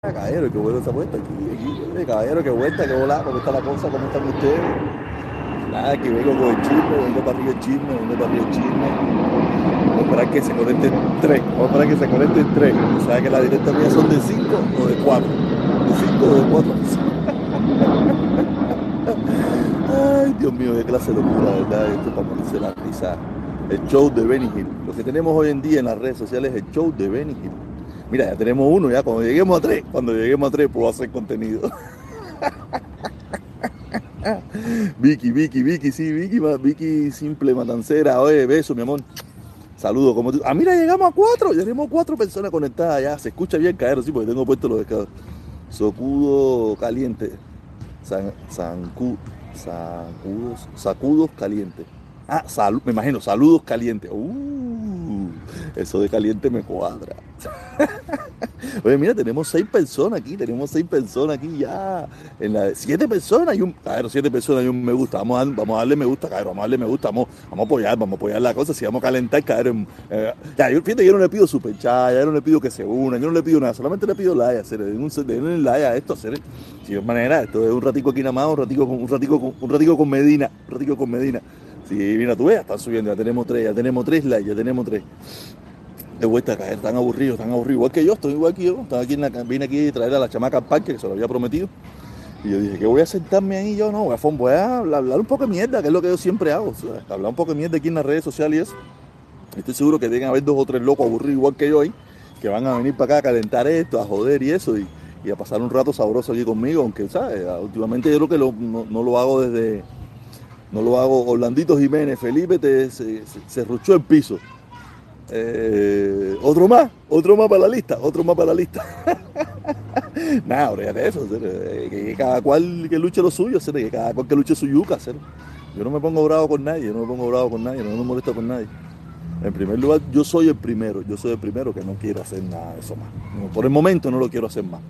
Caballero, qué bueno esa vuelta. Aquí, aquí, caballero, qué vuelta, qué volada, cómo está la cosa, cómo están ustedes. Nada, que vengo con el chisme, vengo para arriba el chisme, vengo para arriba el chisme. Vamos a esperar que se conecten tres, vamos a esperar que se conecten tres. ¿Sabes que las directas mías son de cinco o de cuatro? De cinco o de cuatro. Ay, Dios mío, qué clase de locura, ¿verdad? Esto para ponerse la risa. El show de Benny Hill. Lo que tenemos hoy en día en las redes sociales es el show de Benny Hill. Mira, ya tenemos uno, ya cuando lleguemos a tres, cuando lleguemos a tres puedo hacer contenido. Vicky, Vicky, Vicky, sí, Vicky, Vicky simple matancera, oye, beso, mi amor. Saludos, como tú. Ah, mira, llegamos a cuatro, ya tenemos cuatro personas conectadas ya. Se escucha bien caer, sí, porque tengo puesto los descargos. Socudo caliente. San, sancu, sacudos, sacudos calientes. Ah, me imagino, saludos calientes. Uh, eso de caliente me cuadra. Oye, mira, tenemos seis personas aquí, tenemos seis personas aquí ya. Siete personas y un. Claro, siete personas y un me gusta. Vamos a, vamos a darle me gusta, claro, vamos a darle me gusta, vamos, vamos a apoyar, vamos a apoyar la cosa. Si vamos a calentar, caer eh, ya, yo, fíjate, yo no le pido super chat, ya no le pido que se unan, yo no le pido nada, solamente le pido like, hacer un, un like a esto, hacer. Si de manera, esto es un ratico aquí nada más, un ratico con, un ratico un ratico con Medina, un ratico con Medina. Sí, mira, tú ves, están subiendo, ya tenemos tres, ya tenemos tres likes, ya tenemos tres. De vuelta a caer, están aburridos, están aburridos. Igual que yo, estoy igual que yo. Estaba aquí vine aquí a traer a la chamaca al parque, que se lo había prometido. Y yo dije, que voy a sentarme ahí yo, no, voy a, voy a hablar, un poco de mierda, que es lo que yo siempre hago. hablar un poco de mierda aquí en las redes sociales y eso. Estoy seguro que a haber dos o tres locos aburridos igual que yo ahí, que van a venir para acá a calentar esto, a joder y eso, y, a pasar un rato sabroso aquí conmigo, aunque, ¿sabes? Últimamente yo creo que no, no lo hago desde no lo hago. Orlandito Jiménez, Felipe te, se, se, ruchó el piso. Eh, otro más, otro más para la lista, otro más para la lista. Nada, de eso, que, cada cual que luche lo suyo, que cada cual que luche su yuca. Yo no me pongo bravo con nadie, yo no me pongo bravo con nadie, no me molesto con nadie. En primer lugar, yo soy el primero, yo soy el primero que no quiero hacer nada de eso más. Por el momento no lo quiero hacer más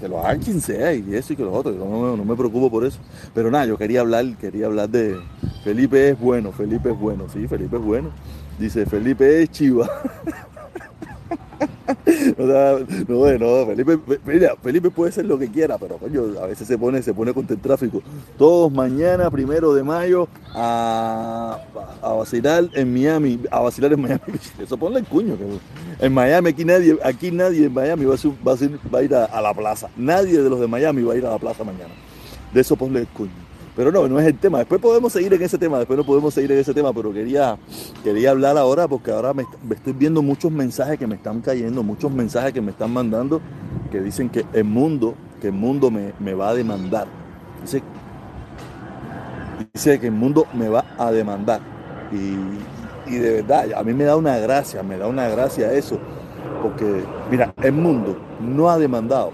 que lo hagan quien y eso y que los otros, no, no, me preocupo por eso. Pero nada, yo quería hablar, quería hablar de Felipe es bueno, Felipe es bueno, sí, Felipe es bueno. Dice, Felipe es chiva. no, no, Felipe, mira, Felipe puede ser lo que quiera, pero coño, a veces se pone, se pone contra el tráfico. Todos mañana, primero de mayo, a, a vacilar en Miami, a vacilar en Miami. Eso ponle el cuño. Que en Miami, aquí nadie, aquí nadie en Miami va a, va va a ir a, a, la plaza. Nadie de los de Miami va a ir a la plaza mañana. De eso ponle el cuño. Pero no, no es el tema. Después podemos seguir en ese tema, después no podemos seguir en ese tema, pero quería, quería hablar ahora porque ahora me, estoy viendo muchos mensajes que me están cayendo, muchos mensajes que me están mandando que dicen que el mundo, que el mundo me, me va a demandar. Dice, dice que el mundo me va a demandar. Y, y de verdad, a mí me da una gracia, me da una gracia eso. Porque, mira, el mundo no ha demandado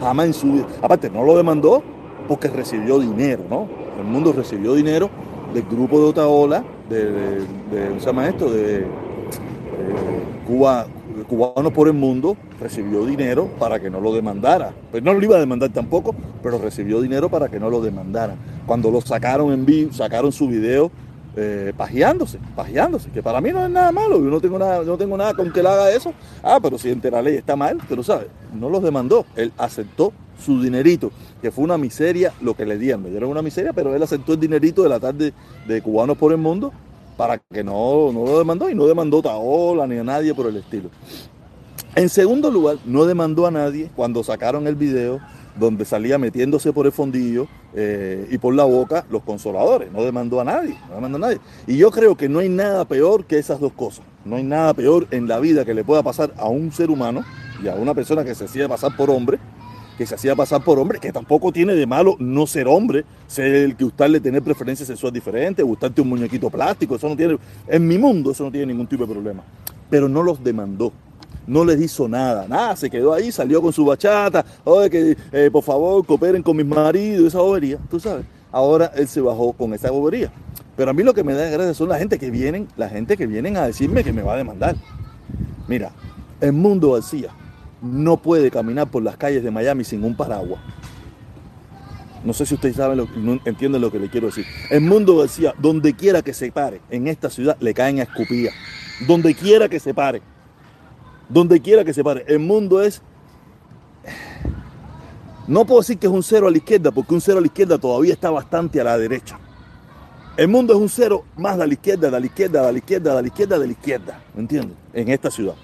jamás en su vida. Aparte, no lo demandó porque recibió dinero, ¿no? El mundo recibió dinero del grupo de Otaola, de, de, de ¿cómo se llama? De, Cuba, Cubanos por el Mundo, recibió dinero para que no lo demandara. Pues no lo iba a demandar tampoco, pero recibió dinero para que no lo demandara. Cuando lo sacaron en vivo, sacaron su video eh, pajeándose, pajeándose, que para mí no es nada malo, yo no tengo nada, no tengo nada con que él haga eso. Ah, pero si entre la ley está mal, pero sabes, no los demandó, él aceptó su dinerito, que fue una miseria lo que le dieron. Le dieron una miseria, pero él aceptó el dinerito de la tarde de Cubanos por el Mundo para que no, no lo demandó y no demandó a Taola ni a nadie por el estilo. En segundo lugar, no demandó a nadie cuando sacaron el video donde salía metiéndose por el fondillo eh, y por la boca los consoladores. No demandó a nadie, no demandó a nadie. Y yo creo que no hay nada peor que esas dos cosas. No hay nada peor en la vida que le pueda pasar a un ser humano y a una persona que se decide pasar por hombre que se hacía pasar por hombre, que tampoco tiene de malo no ser hombre, ser el que gustarle tener preferencias sexuales diferentes, gustarte un muñequito plástico, eso no tiene, en mi mundo eso no tiene ningún tipo de problema. Pero no los demandó, no les hizo nada, nada, se quedó ahí, salió con su bachata, oye, que eh, por favor cooperen con mis maridos, esa bobería, tú sabes. Ahora él se bajó con esa bobería. Pero a mí lo que me da gracia son la gente que vienen, la gente que vienen a decirme que me va a demandar. Mira, el mundo García no puede caminar por las calles de Miami sin un paraguas. No sé si ustedes saben, lo, entienden lo que le quiero decir. El mundo decía, donde quiera que se pare en esta ciudad, le caen a escupía. Donde quiera que se pare. Donde quiera que se pare. El mundo es, No puedo decir que es un cero a la izquierda, porque un cero a la izquierda todavía está bastante a la derecha. El mundo es un cero más de la izquierda, de la izquierda, de la izquierda, de la izquierda, de la izquierda. ¿Me entiendes? En esta ciudad.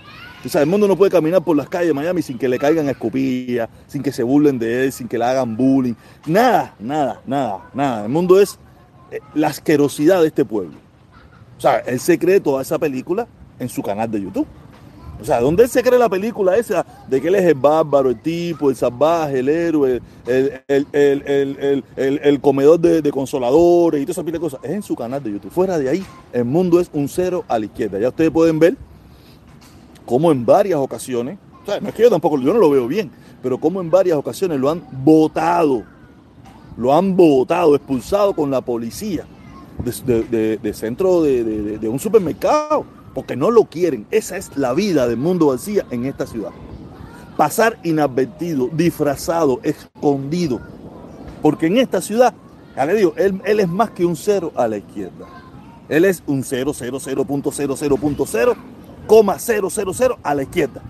O sea, el mundo no puede caminar por las calles de Miami sin que le caigan escupillas, sin que se burlen de él, sin que le hagan bullying. Nada, nada, nada, nada. El mundo es eh, la asquerosidad de este pueblo. O sea, él se cree toda esa película en su canal de YouTube. O sea, ¿dónde se cree la película esa de que él es el bárbaro, el tipo, el salvaje, el héroe, el, comedor de, consoladores y toda esa pila de cosas? Es en su canal de YouTube. Fuera de ahí, el mundo es un cero a la izquierda. Ya ustedes pueden ver cómo en varias ocasiones, o sea, no es que yo tampoco, yo no lo veo bien, pero cómo en varias ocasiones lo han votado, lo han votado, expulsado con la policía de, centro de un supermercado porque no lo quieren. Esa es la vida del mundo García en esta ciudad. Pasar inadvertido, disfrazado, escondido. Porque en esta ciudad, ya le digo, él, es más que un cero a la izquierda. Él es un 0, 0, 0.00.0, a la izquierda.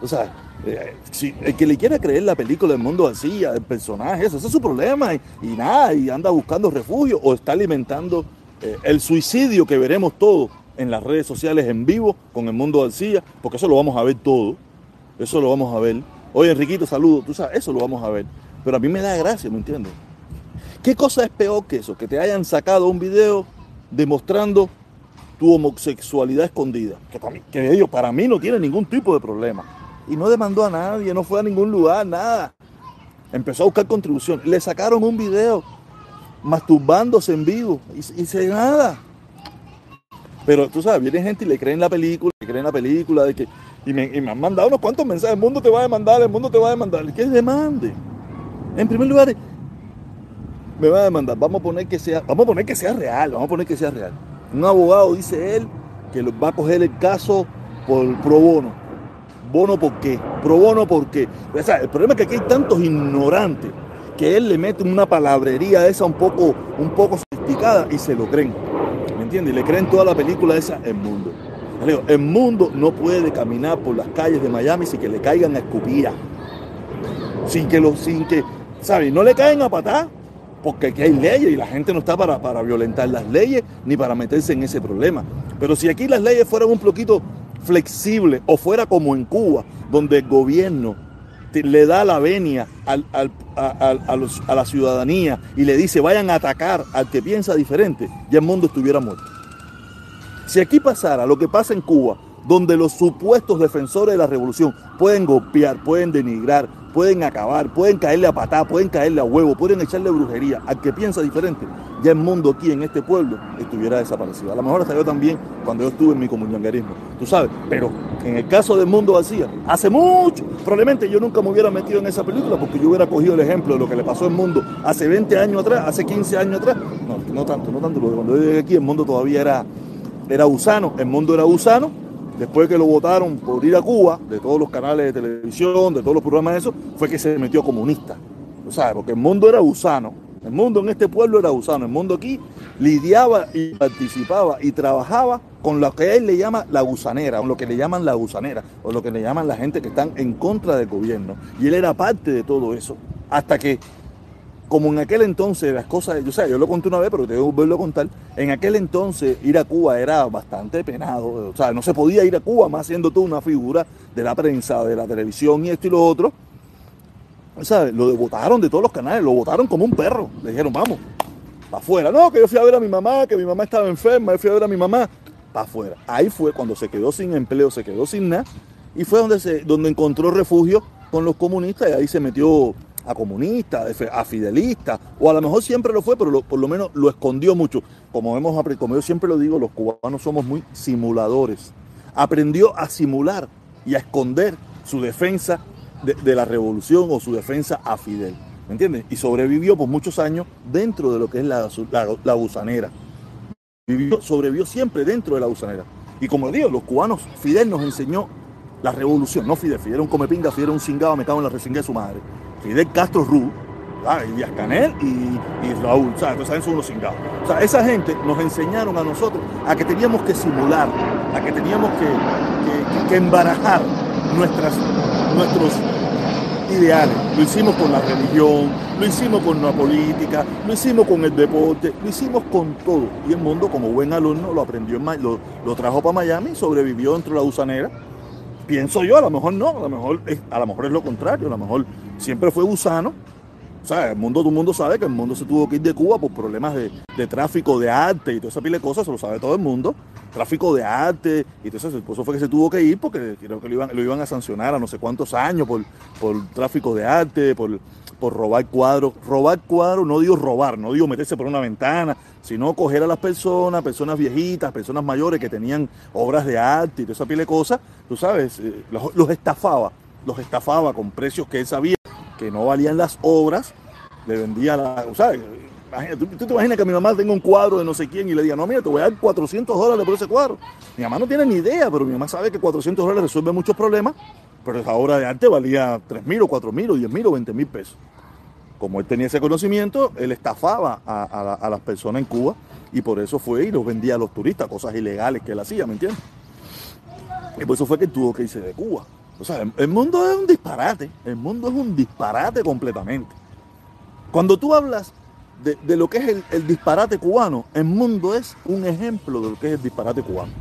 O sea, eh, si el que le quiera creer la película del mundo García, el personaje, eso, ese es su problema. Y, nada, y anda buscando refugio o está alimentando eh, el suicidio que veremos todos en las redes sociales en vivo con el mundo García, porque eso lo vamos a ver todo. Eso lo vamos a ver. Oye, Enriquito, saludo. Tú sabes, eso lo vamos a ver. Pero a mí me da gracia, ¿me entiendes? ¿Qué cosa es peor que eso? Que te hayan sacado un video demostrando tu homosexualidad escondida. Que, para mí, que para mí no tiene ningún tipo de problema. Y no demandó a nadie, no fue a ningún lugar, nada. Empezó a buscar contribución. Le sacaron un video masturbándose en vivo y, y nada. Pero tú sabes, viene gente y le creen la película, le creen la película de que. Y me, han mandado unos cuantos mensajes. El mundo te va a demandar, el mundo te va a demandar. ¿Qué demande? En primer lugar, me va a demandar. Vamos a poner que sea, vamos a poner que sea real, vamos a poner que sea real. Un abogado dice él que va a coger el caso por pro bono. ¿Bono por qué? ¿Pro bono por qué? El problema es que aquí hay tantos ignorantes que él le mete una palabrería esa un poco, un poco sofisticada y se lo creen. Y le creen toda la película esa El Mundo. El mundo no puede caminar por las calles de Miami sin que le caigan a escupir. Sin que, lo, sin que, ¿sabes? No le caen a patar, porque aquí hay leyes y la gente no está para, para violentar las leyes ni para meterse en ese problema. Pero si aquí las leyes fueran un poquito flexibles o fuera como en Cuba, donde el gobierno le da la venia a, la ciudadanía y le dice vayan a atacar al que piensa diferente, ya el mundo estuviera muerto. Si aquí pasara lo que pasa en Cuba, donde los supuestos defensores de la revolución pueden golpear, pueden denigrar, pueden acabar, pueden caerle a patá, pueden caerle a huevo, pueden echarle brujería al que piensa diferente, ya el mundo aquí en este pueblo estuviera desaparecido. A lo mejor hasta yo también cuando yo estuve en mi comuniongarismo, tú sabes, pero en el caso del mundo vacía, hace mucho, probablemente yo nunca me hubiera metido en esa película porque yo hubiera cogido el ejemplo de lo que le pasó al mundo hace 20 años atrás, hace 15 años atrás. No, no tanto, no tanto, porque cuando yo llegué aquí el mundo todavía era, era gusano, el mundo era gusano después que lo votaron por ir a Cuba, de todos los canales de televisión, de todos los programas de eso, fue que se metió comunista. ¿Tú sabes? Porque el mundo era gusano. El mundo en este pueblo era gusano. El mundo aquí lidiaba y participaba y trabajaba con lo que él le llama la gusanera, con lo que le llaman la gusanera, o lo que le llaman la gente que están en contra del gobierno. Y él era parte de todo eso. Hasta que como en aquel entonces las cosas, yo, sé, yo lo conté una vez, pero tengo que volverlo a contar, en aquel entonces ir a Cuba era bastante penado, o sea, no se podía ir a Cuba más siendo tú una figura de la prensa, de la televisión y esto y lo otro. ¿Sabes? Lo votaron de todos los canales, lo votaron como un perro. Le dijeron, vamos, para afuera. No, que yo fui a ver a mi mamá, que mi mamá estaba enferma, yo fui a ver a mi mamá, para afuera. Ahí fue cuando se quedó sin empleo, se quedó sin nada, y fue donde, se, donde encontró refugio con los comunistas y ahí se metió a comunista, a fidelista, o a lo mejor siempre lo fue, pero por lo menos lo escondió mucho. Como, hemos, como yo siempre lo digo, los cubanos somos muy simuladores. Aprendió a simular y a esconder su defensa de, la revolución o su defensa a Fidel. ¿Me entiendes? Y sobrevivió por muchos años dentro de lo que es la, la, gusanera. Vivió, sobrevivió siempre dentro de la gusanera. Y como digo, los cubanos, Fidel nos enseñó la revolución, no Fidel, Fidel era un comepinga, Fidel era un cingado, me en la resinga de su madre. Fidel Castro Ru, y Díaz Canel y, Raúl, ¿sabes? Entonces son unos cingados. O sea, esa gente nos enseñaron a nosotros a que teníamos que simular, a que teníamos que, que, embarajar nuestras, nuestros, ideales. Lo hicimos con la religión, lo hicimos con la política, lo hicimos con el deporte, lo hicimos con todo. Y el mundo, como buen alumno, lo aprendió, en, lo, lo trajo para Miami y sobrevivió dentro de la gusanera. Pienso yo, a lo mejor no, a lo mejor, es, a lo mejor es lo contrario, a lo mejor siempre fue gusano. O sea, el mundo, todo el mundo sabe que el mundo se tuvo que ir de Cuba por problemas de, de tráfico de arte y toda esa pila de cosas, se lo sabe todo el mundo tráfico de arte, y entonces por eso fue que se tuvo que ir, porque creo que lo iban, lo iban a sancionar a no sé cuántos años por, por tráfico de arte, por, por robar cuadros. Robar cuadros, no digo robar, no digo meterse por una ventana, sino coger a las personas, personas viejitas, personas mayores que tenían obras de arte y toda esa pila de cosas, tú sabes, eh, los, estafaba, los estafaba con precios que él sabía que no valían las obras, le vendía la, ¿sabes? ¿Tú, tú, te imaginas que mi mamá tenga un cuadro de no sé quién y le diga, no, mira, te voy a dar 400 dólares por ese cuadro. Mi mamá no tiene ni idea, pero mi mamá sabe que 400 dólares resuelve muchos problemas, pero esa obra de arte valía 3 mil o 4 mil o 10 mil o 20 mil pesos. Como él tenía ese conocimiento, él estafaba a, las personas en Cuba y por eso fue y los vendía a los turistas, cosas ilegales que él hacía, ¿me entiendes? Y por eso fue que tuvo que irse de Cuba. O sea, el mundo es un disparate, el mundo es un disparate completamente. Cuando tú hablas de, lo que es el, disparate cubano, el mundo es un ejemplo de lo que es el disparate cubano.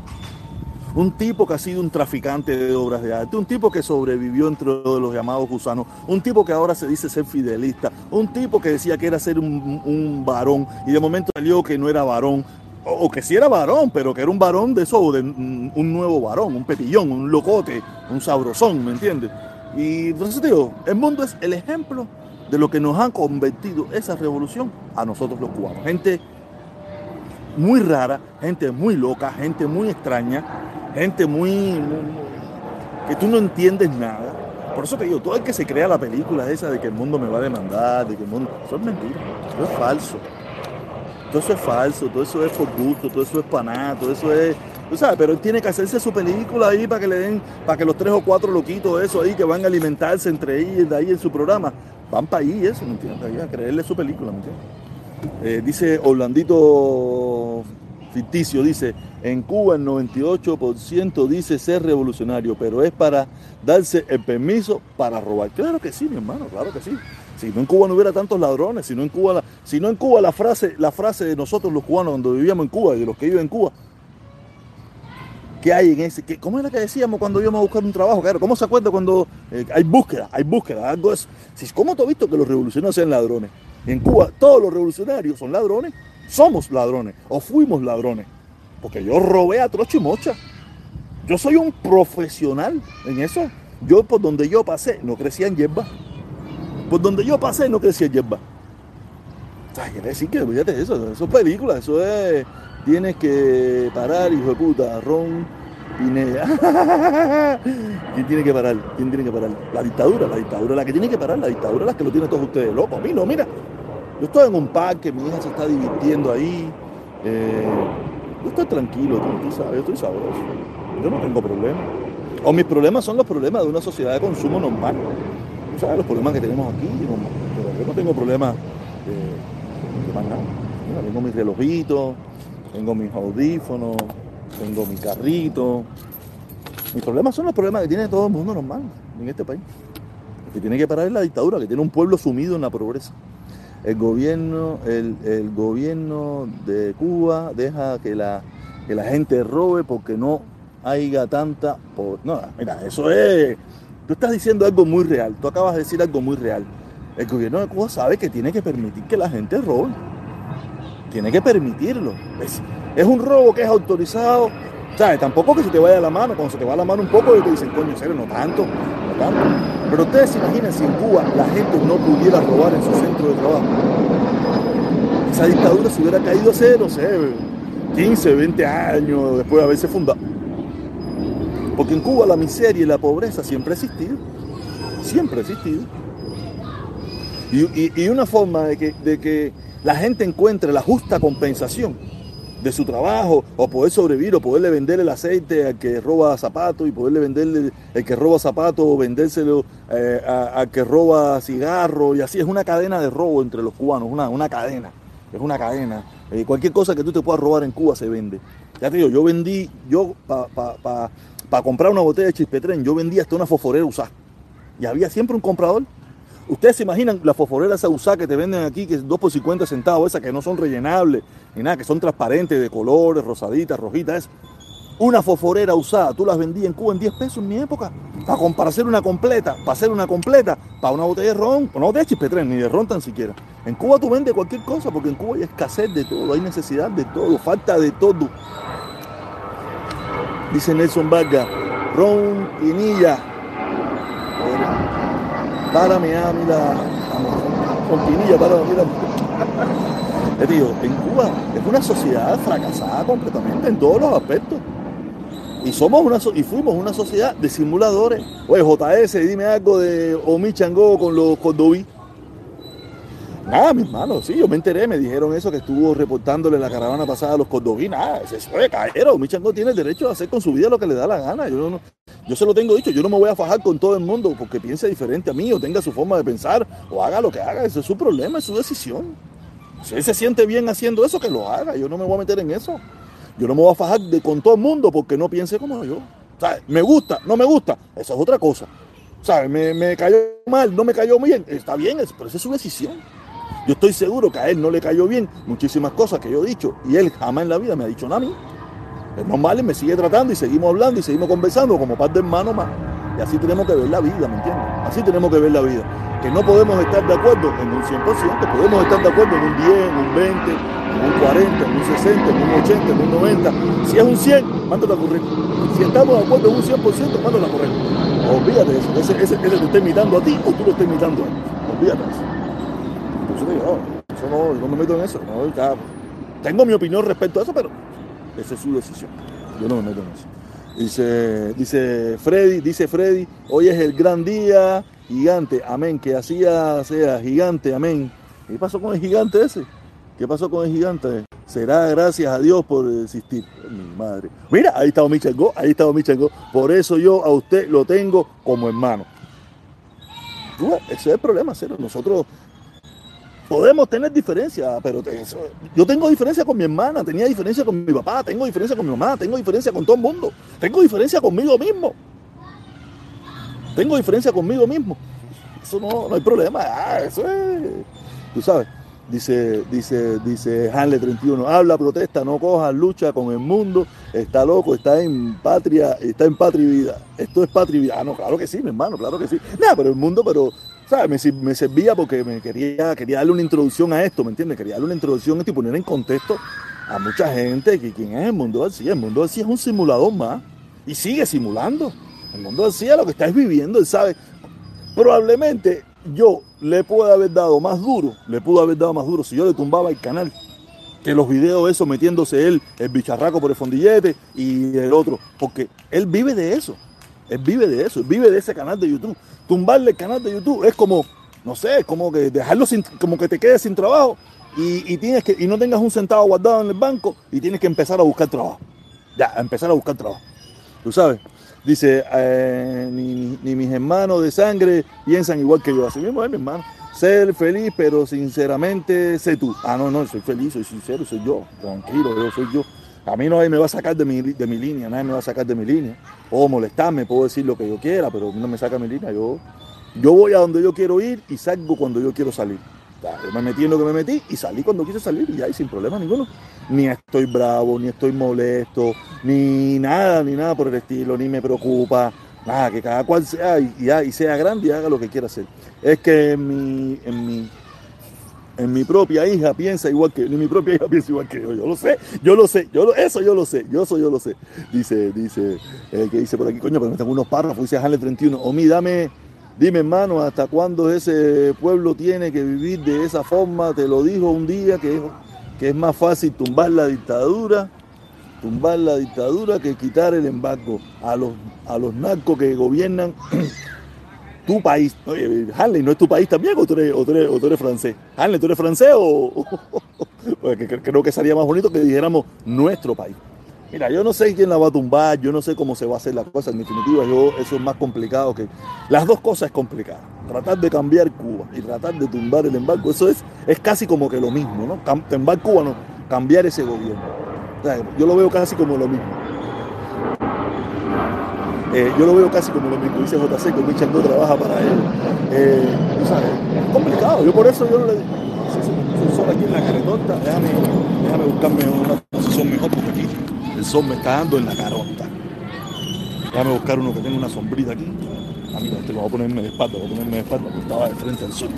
Un tipo que ha sido un traficante de obras de arte, un tipo que sobrevivió entre los llamados gusanos, un tipo que ahora se dice ser fidelista, un tipo que decía que era ser un, varón y de momento salió que no era varón, o, que sí era varón, pero que era un varón de eso, de un, nuevo varón, un pepillón, un locote, un sabrosón, ¿me entiendes? Y entonces digo, el mundo es el ejemplo de lo que nos ha convertido esa revolución a nosotros los cubanos. Gente muy rara, gente muy loca, gente muy extraña, gente muy, que tú no entiendes nada. Por eso te digo, todo el que se crea la película esa de que el mundo me va a demandar, de que el mundo... Eso es mentira, eso es falso. Todo eso es falso, todo eso es por gusto, todo eso es para todo eso es Tú sabes, pero él tiene que hacerse su película ahí para que le den, para que los tres o cuatro loquitos eso ahí que van a alimentarse entre ellos de ahí en su programa, van para ahí eso, ¿me entiendes? Ahí a creerle su película, ¿me entiendes? Eh, dice Orlandito ficticio, dice, en Cuba el 98% dice ser revolucionario, pero es para darse el permiso para robar. Claro que sí, mi hermano, claro que sí. Si no en Cuba no hubiera tantos ladrones, si no en Cuba, la, si no en Cuba la frase, la frase de nosotros los cubanos cuando vivíamos en Cuba y de los que viven en Cuba, ¿Qué hay en ese? ¿Qué, ¿Cómo era que decíamos cuando íbamos a buscar un trabajo? Claro, ¿cómo se acuerda cuando eh, hay búsqueda? Hay búsqueda, algo es. ¿Cómo tú has visto que los revolucionarios sean ladrones? En Cuba, todos los revolucionarios son ladrones, somos ladrones o fuimos ladrones. Porque yo robé a trocho y mocha. Yo soy un profesional en eso. Yo, por donde yo pasé, no crecía en hierba. Por donde yo pasé, no crecía en hierba. O sea, quiere decir que, fíjate eso, eso es película, eso es Tienes que parar, hijo de puta, Ron Pineda. ¿Quién tiene que parar? ¿Quién tiene que parar? La dictadura, la dictadura, la que tiene que parar, la dictadura, la que lo tiene todos ustedes locos. A mí no, mira. Yo estoy en un parque, mi hija se está divirtiendo ahí. Eh, yo estoy tranquilo, yo estoy sabroso. Yo no tengo problemas. O mis problemas son los problemas de una sociedad de consumo normal. Tú sabes los problemas que tenemos aquí. Pero yo no tengo problemas de, de más nada. Tengo mis relojitos, tengo mis audífonos, tengo mi carrito. Mis problemas son los problemas que tiene todo el mundo normal en este país. Que tiene que parar la dictadura, que tiene un pueblo sumido en la pobreza. El gobierno, el, el gobierno de Cuba deja que la, que la gente robe porque no haya tanta... Por... No, mira, eso es... Tú estás diciendo algo muy real, tú acabas de decir algo muy real. El gobierno de Cuba sabe que tiene que permitir que la gente robe tiene que permitirlo. Es, es, un robo que es autorizado. ¿Sabes? Tampoco que se te vaya la mano, cuando se te va la mano un poco y te dicen, coño, serio, no tanto, no tanto. Pero ustedes se si en Cuba la gente no pudiera robar en su centro de trabajo. Esa dictadura se hubiera caído hace, no sé, 15, 20 años después de haberse fundado. Porque en Cuba la miseria y la pobreza siempre ha existido. Siempre ha existido. Y, y, y una forma de que, de que la gente encuentre la justa compensación de su trabajo o poder sobrevivir o poderle vender el aceite al que roba zapatos y poderle venderle el que roba zapatos o vendérselo eh, al que roba cigarro y así es una cadena de robo entre los cubanos, una, una cadena, es una cadena. Eh, cualquier cosa que tú te puedas robar en Cuba se vende. Ya te digo, yo vendí, yo para pa, pa, pa comprar una botella de chispetren, yo vendí hasta una fosforera usada. Y había siempre un comprador Ustedes se imaginan la fosforera esa usada que te venden aquí, que es 2 por 50 centavos, esas que no son rellenables, ni nada, que son transparentes, de colores, rosaditas, rojitas, una fosforera usada, tú las vendías en Cuba en 10 pesos en mi época, para, hacer una completa, para hacer una completa, para una botella de ron, botella de chispetren, ni de ron tan siquiera. En Cuba tú vendes cualquier cosa, porque en Cuba hay escasez de todo, hay necesidad de todo, falta de todo. Dice Nelson Vargas, ron, pinilla. Párame, ah, mira, con pinilla, párame, mira. Eh, tío, en Cuba es una sociedad fracasada completamente en todos los aspectos. Y somos una y fuimos una sociedad de simuladores. Oye, JS, dime algo de Omi Changó con los cordobí. Nada, mis hermanos, sí, yo me enteré, me dijeron eso que estuvo reportándole la caravana pasada a los cordobí. Nada, eso es caero. Omi Changó tiene el derecho a hacer con su vida lo que le da la gana. Yo, no, yo se lo tengo dicho, yo no me voy a fajar con todo el mundo porque piense diferente a mí o tenga su forma de pensar o haga lo que haga. Ese es su problema, es su decisión. Si él se siente bien haciendo eso, que lo haga. Yo no me voy a meter en eso. Yo no me voy a fajar con todo el mundo porque no piense como yo. ¿Sabes? Me gusta, no me gusta, esa es otra cosa. ¿Sabes? Me, me cayó mal, no me cayó bien, está bien, pero esa es su decisión. Yo estoy seguro que a él no le cayó bien muchísimas cosas que yo he dicho y él jamás en la vida me ha dicho nada a mí. Es normal, me sigue tratando y seguimos hablando y seguimos conversando como par de hermanos más. Y así tenemos que ver la vida, ¿me entiendes? Así tenemos que ver la vida. Que no podemos estar de acuerdo en un 100%, podemos estar de acuerdo en un 10, en un 20, en un 40, en un 60, en un 80, en un 90. Si es un 100, mándalo a correr. Si estamos de acuerdo en un 100%, mándalo a correr. Olvídate de eso. Ese, ese, ese, te está imitando a ti o tú lo estás imitando a él. Olvídate de eso. Eso no, no me meto en eso. No, ya, tengo mi opinión respecto a eso, pero esa es su decisión. Yo no me meto en eso. Dice, dice Freddy, dice Freddy, hoy es el gran día, gigante, amén, que así sea gigante, amén. ¿Qué pasó con el gigante ese? ¿Qué pasó con el gigante? Será gracias a Dios por existir. Mi madre. Mira, ahí está mi chango, ahí está mi chango. Por eso yo a usted lo tengo como hermano. Ese es el problema, cero. Nosotros podemos tener diferencias, pero yo tengo diferencia con mi hermana, tenía diferencia con mi papá, tengo diferencia con mi mamá, tengo diferencia con todo el mundo, tengo diferencia conmigo mismo. Tengo diferencia conmigo mismo. Eso no, no hay problema, ah, eso es, tú sabes. Dice, dice, dice Hanle 31, habla, protesta, no cojas, lucha con el mundo, está loco, está en patria, está en patria y vida. Esto es patria y vida. Ah, no, claro que sí, mi hermano, claro que sí. Nada, pero el mundo, pero, ¿sabes? Me, servía porque me quería, quería darle una introducción a esto, ¿me entiendes? Quería darle una introducción a esto y poner en contexto a mucha gente que quién es el mundo así. El mundo así es un simulador más y sigue simulando. El mundo así es lo que estás viviendo, él sabe. Probablemente yo le puedo haber dado más duro, le pudo haber dado más duro si yo le tumbaba el canal que los videos esos metiéndose él, el bicharraco por el fondillete y el otro, porque él vive de eso, él vive de eso, vive de ese canal de YouTube. Tumbarle el canal de YouTube es como, no sé, como que dejarlo sin, como que te quedes sin trabajo y, tienes que, y no tengas un centavo guardado en el banco y tienes que empezar a buscar trabajo. Ya, a empezar a buscar trabajo. Tú sabes. Dice, eh, ni, mis hermanos de sangre piensan igual que yo. Así mismo es mi hermano. Ser feliz, pero sinceramente sé tú. Ah, no, no, soy feliz, soy sincero, soy yo. Tranquilo, yo soy yo. A mí nadie me va a sacar de mi, de mi línea, nadie me va a sacar de mi línea. O molestarme, puedo decir lo que yo quiera, pero no me saca mi línea. Yo, yo voy a donde yo quiero ir y salgo cuando yo quiero salir. me metí en lo que me metí y salí cuando quise salir y y sin problema ninguno ni estoy bravo, ni estoy molesto, ni nada, ni nada por el estilo, ni me preocupa, nada, que cada cual sea y, sea grande y haga lo que quiera hacer. Es que en mi, en mi propia hija piensa igual que, mi propia hija piensa igual que yo, yo lo sé, yo lo sé, yo eso yo lo sé, yo eso yo lo sé. Dice, dice, eh, que dice por aquí, coño, pero me tengo unos párrafos, dice Hanle 31, o mi dame, dime hermano, ¿hasta cuándo ese pueblo tiene que vivir de esa forma? Te lo dijo un día que que es más fácil tumbar la dictadura, tumbar la dictadura que quitar el embargo a los, a los narcos que gobiernan tu país. Oye, Hanley, ¿no es tu país también o tú eres, o tú eres, o tú eres francés? Hanley, ¿tú eres francés o...? Porque creo que sería más bonito que dijéramos nuestro país. Mira, yo no sé quién la va a tumbar, yo no sé cómo se va a hacer la cosa. En definitiva, yo, eso es más complicado que. Las dos cosas es complicado. Tratar de cambiar Cuba y tratar de tumbar el embargo, eso es, es casi como que lo mismo, ¿no? Tumbar Cuba, no, cambiar ese gobierno. yo lo veo casi como lo mismo. Eh, yo lo veo casi como lo mismo dice JC, que Michel no trabaja para él. Eh, sabes, es complicado. Yo por eso yo le digo, sol aquí en la caretonta, déjame, déjame buscarme una posición mejor porque aquí el sol me está dando en la carota. Déjame buscar uno que tenga una sombrita aquí. Ah, mira, este lo voy a ponerme de espalda, voy a ponerme de espalda porque estaba de frente al sol.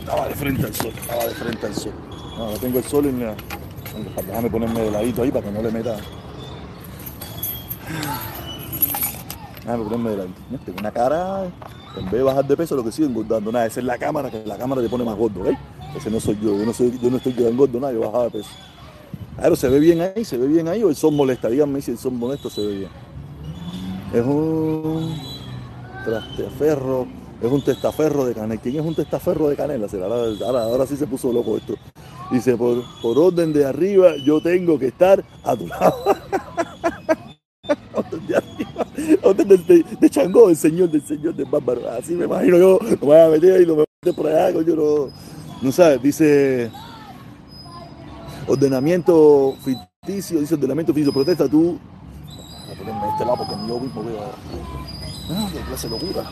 Estaba de frente al sol, estaba de frente al sol. No, tengo el sol en la. Déjame ponerme de ladito ahí para que no le meta. Déjame ponerme de ladito. Tengo una cara, en vez de bajar de peso, lo que sigo engordando. Nada, esa es la cámara, que la cámara te pone más gordo, ¿veis? Ese no soy yo, yo no, soy, yo no estoy quedando gordo, nada, yo bajaba de peso. Claro, se ve bien ahí, se ve bien ahí, o el sol molesta. Díganme si el sol molesto se ve bien. Es un trasteferro, es un testaferro de canela. ¿Quién es un testaferro de canela? Ahora, ahora, sí se puso loco esto. Dice, por, por orden de arriba, yo tengo que estar a tu lado. de de, de, Changó, el señor del señor del bárbaro. Así me imagino yo, voy a meter ahí, lo voy por allá, coño, no, no sabes, dice ordenamiento ficticio, dice ordenamiento ficticio, protesta tú. A ponerme de este lado porque yo mismo veo. Ah, qué clase de locura.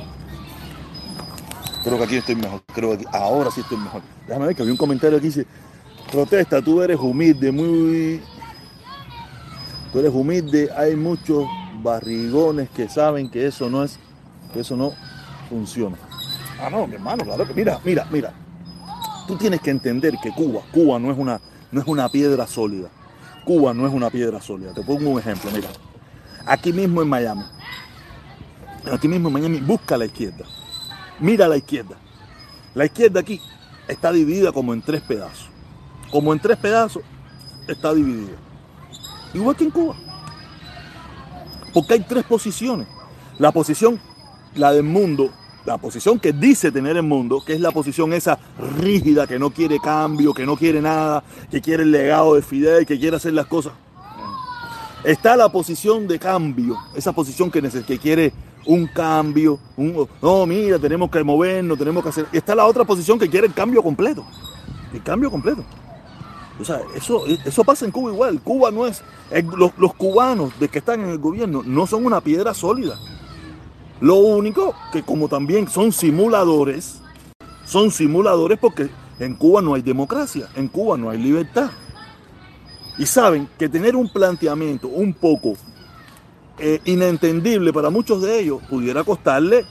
Creo que aquí estoy mejor, creo que aquí, ahora sí estoy mejor. Déjame ver que había un comentario aquí dice, protesta, tú eres humilde, muy... Tú eres humilde, hay muchos barrigones que saben que eso no es, que eso no funciona. Ah, no, mi hermano, claro que mira, mira, mira. Tú tienes que entender que Cuba, Cuba no es una, no es una piedra sólida. Cuba no es una piedra sólida. Te pongo un ejemplo, mira. Aquí mismo en Miami. Aquí mismo en Miami, busca la izquierda. Mira la izquierda. La izquierda aquí está dividida como en tres pedazos. Como en tres pedazos está dividida. Igual que en Cuba. Porque hay tres posiciones. La posición, la del mundo, la posición que dice tener el mundo, que es la posición esa rígida, que no quiere cambio, que no quiere nada, que quiere el legado de Fidel, que quiere hacer las cosas. Está la posición de cambio, esa posición que, que quiere un cambio, no, mira, tenemos que movernos, tenemos que hacer. Está la otra posición que quiere el cambio completo, el cambio completo. O sea, eso, eso pasa en Cuba igual. Cuba no es. Los, los cubanos de que están en el gobierno no son una piedra sólida. Lo único que como también son simuladores, son simuladores porque en Cuba no hay democracia, en Cuba no hay libertad. Y saben que tener un planteamiento un poco eh, inentendible para muchos de ellos pudiera costarle,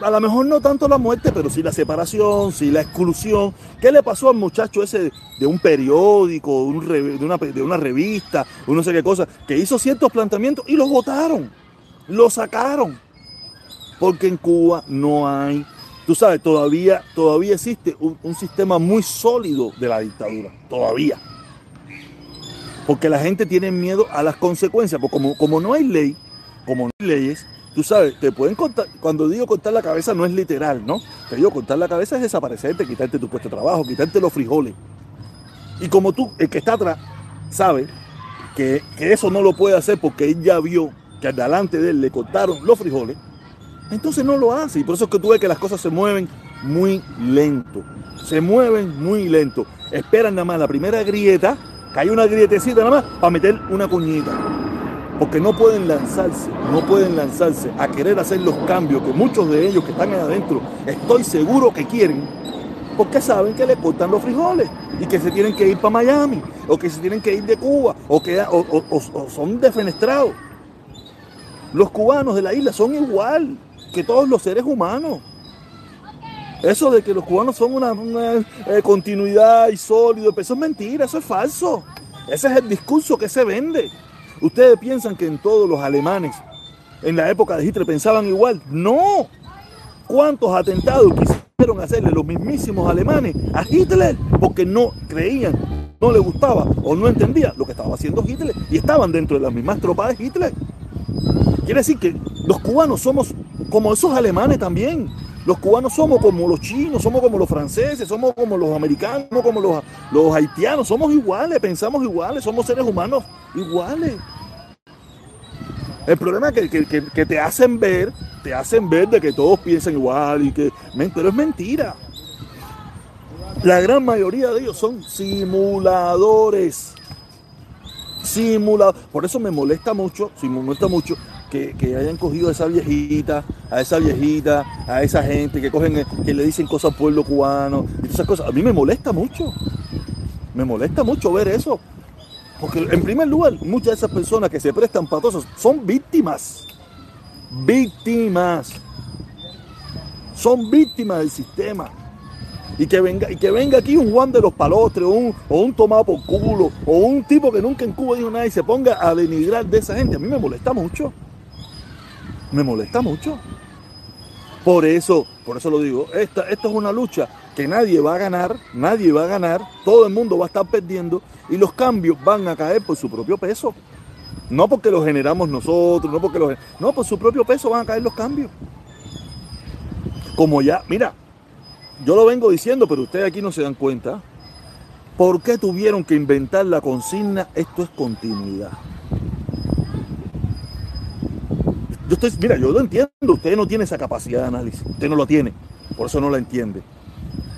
a lo mejor no tanto la muerte, pero sí la separación, sí la exclusión. ¿Qué le pasó al muchacho ese de un periódico, de una, de una revista, no sé qué cosa, que hizo ciertos planteamientos y los votaron, lo sacaron? Porque en Cuba no hay, tú sabes, todavía, todavía existe un, un sistema muy sólido de la dictadura, todavía porque la gente tiene miedo a las consecuencias, porque como, como no hay ley, como no hay leyes, tú sabes, te pueden contar, cuando digo cortar la cabeza no es literal, ¿no? Te digo cortar la cabeza es desaparecerte, quitarte tu puesto de trabajo, quitarte los frijoles. Y como tú, el que está atrás, sabe que, que eso no lo puede hacer porque él ya vio que al delante de él le cortaron los frijoles, entonces no lo hace. Y por eso es que tú ves que las cosas se mueven muy lento. Se mueven muy lento. Esperan nada más la primera grieta que hay una grietecita nada más para meter una cuñita. Porque no pueden lanzarse, no pueden lanzarse a querer hacer los cambios que muchos de ellos que están ahí adentro, estoy seguro que quieren, porque saben que le cortan los frijoles y que se tienen que ir para Miami, o que se tienen que ir de Cuba, o, que, son defenestrados. Los cubanos de la isla son igual que todos los seres humanos. Eso de que los cubanos son una, eh, continuidad y sólido, eso es mentira, eso es falso. Ese es el discurso que se vende. Ustedes piensan que en todos los alemanes, en la época de Hitler, pensaban igual. No. ¿Cuántos atentados quisieron hacerle los mismísimos alemanes a Hitler? Porque no creían, no les gustaba o no entendía lo que estaba haciendo Hitler y estaban dentro de las mismas tropas de Hitler. Quiere decir que los cubanos somos como esos alemanes también. Los cubanos somos como los chinos, somos como los franceses, somos como los americanos, como los, los haitianos, somos iguales, pensamos iguales, somos seres humanos iguales. El problema es que, te hacen ver, te hacen ver de que todos piensan igual y que, pero es mentira. La gran mayoría de ellos son simuladores. Por eso me molesta mucho, me molesta mucho que, hayan cogido a esa viejita, a esa viejita, a esa gente que cogen, que le dicen cosas al pueblo cubano y esas cosas. A mí me molesta mucho. Me molesta mucho ver eso. Porque en primer lugar, muchas de esas personas que se prestan patosas son víctimas. Víctimas. Son víctimas del sistema. Y que venga, y que venga aquí un Juan de los Palotres, o un, o un tomado por culo, o un tipo que nunca en Cuba dijo nada y se ponga a denigrar de esa gente. A mí me molesta mucho. Me molesta mucho. Por eso, por eso lo digo, esta, esto es una lucha que nadie va a ganar, nadie va a ganar, todo el mundo va a estar perdiendo y los cambios van a caer por su propio peso. No porque los generamos nosotros, no porque los... No, por su propio peso van a caer los cambios. Como ya, mira, yo lo vengo diciendo, pero ustedes aquí no se dan cuenta. ¿Por qué tuvieron que inventar la consigna? Esto es continuidad. Mira, yo lo entiendo, usted no tiene esa capacidad de análisis, usted no lo tiene, por eso no la entiende.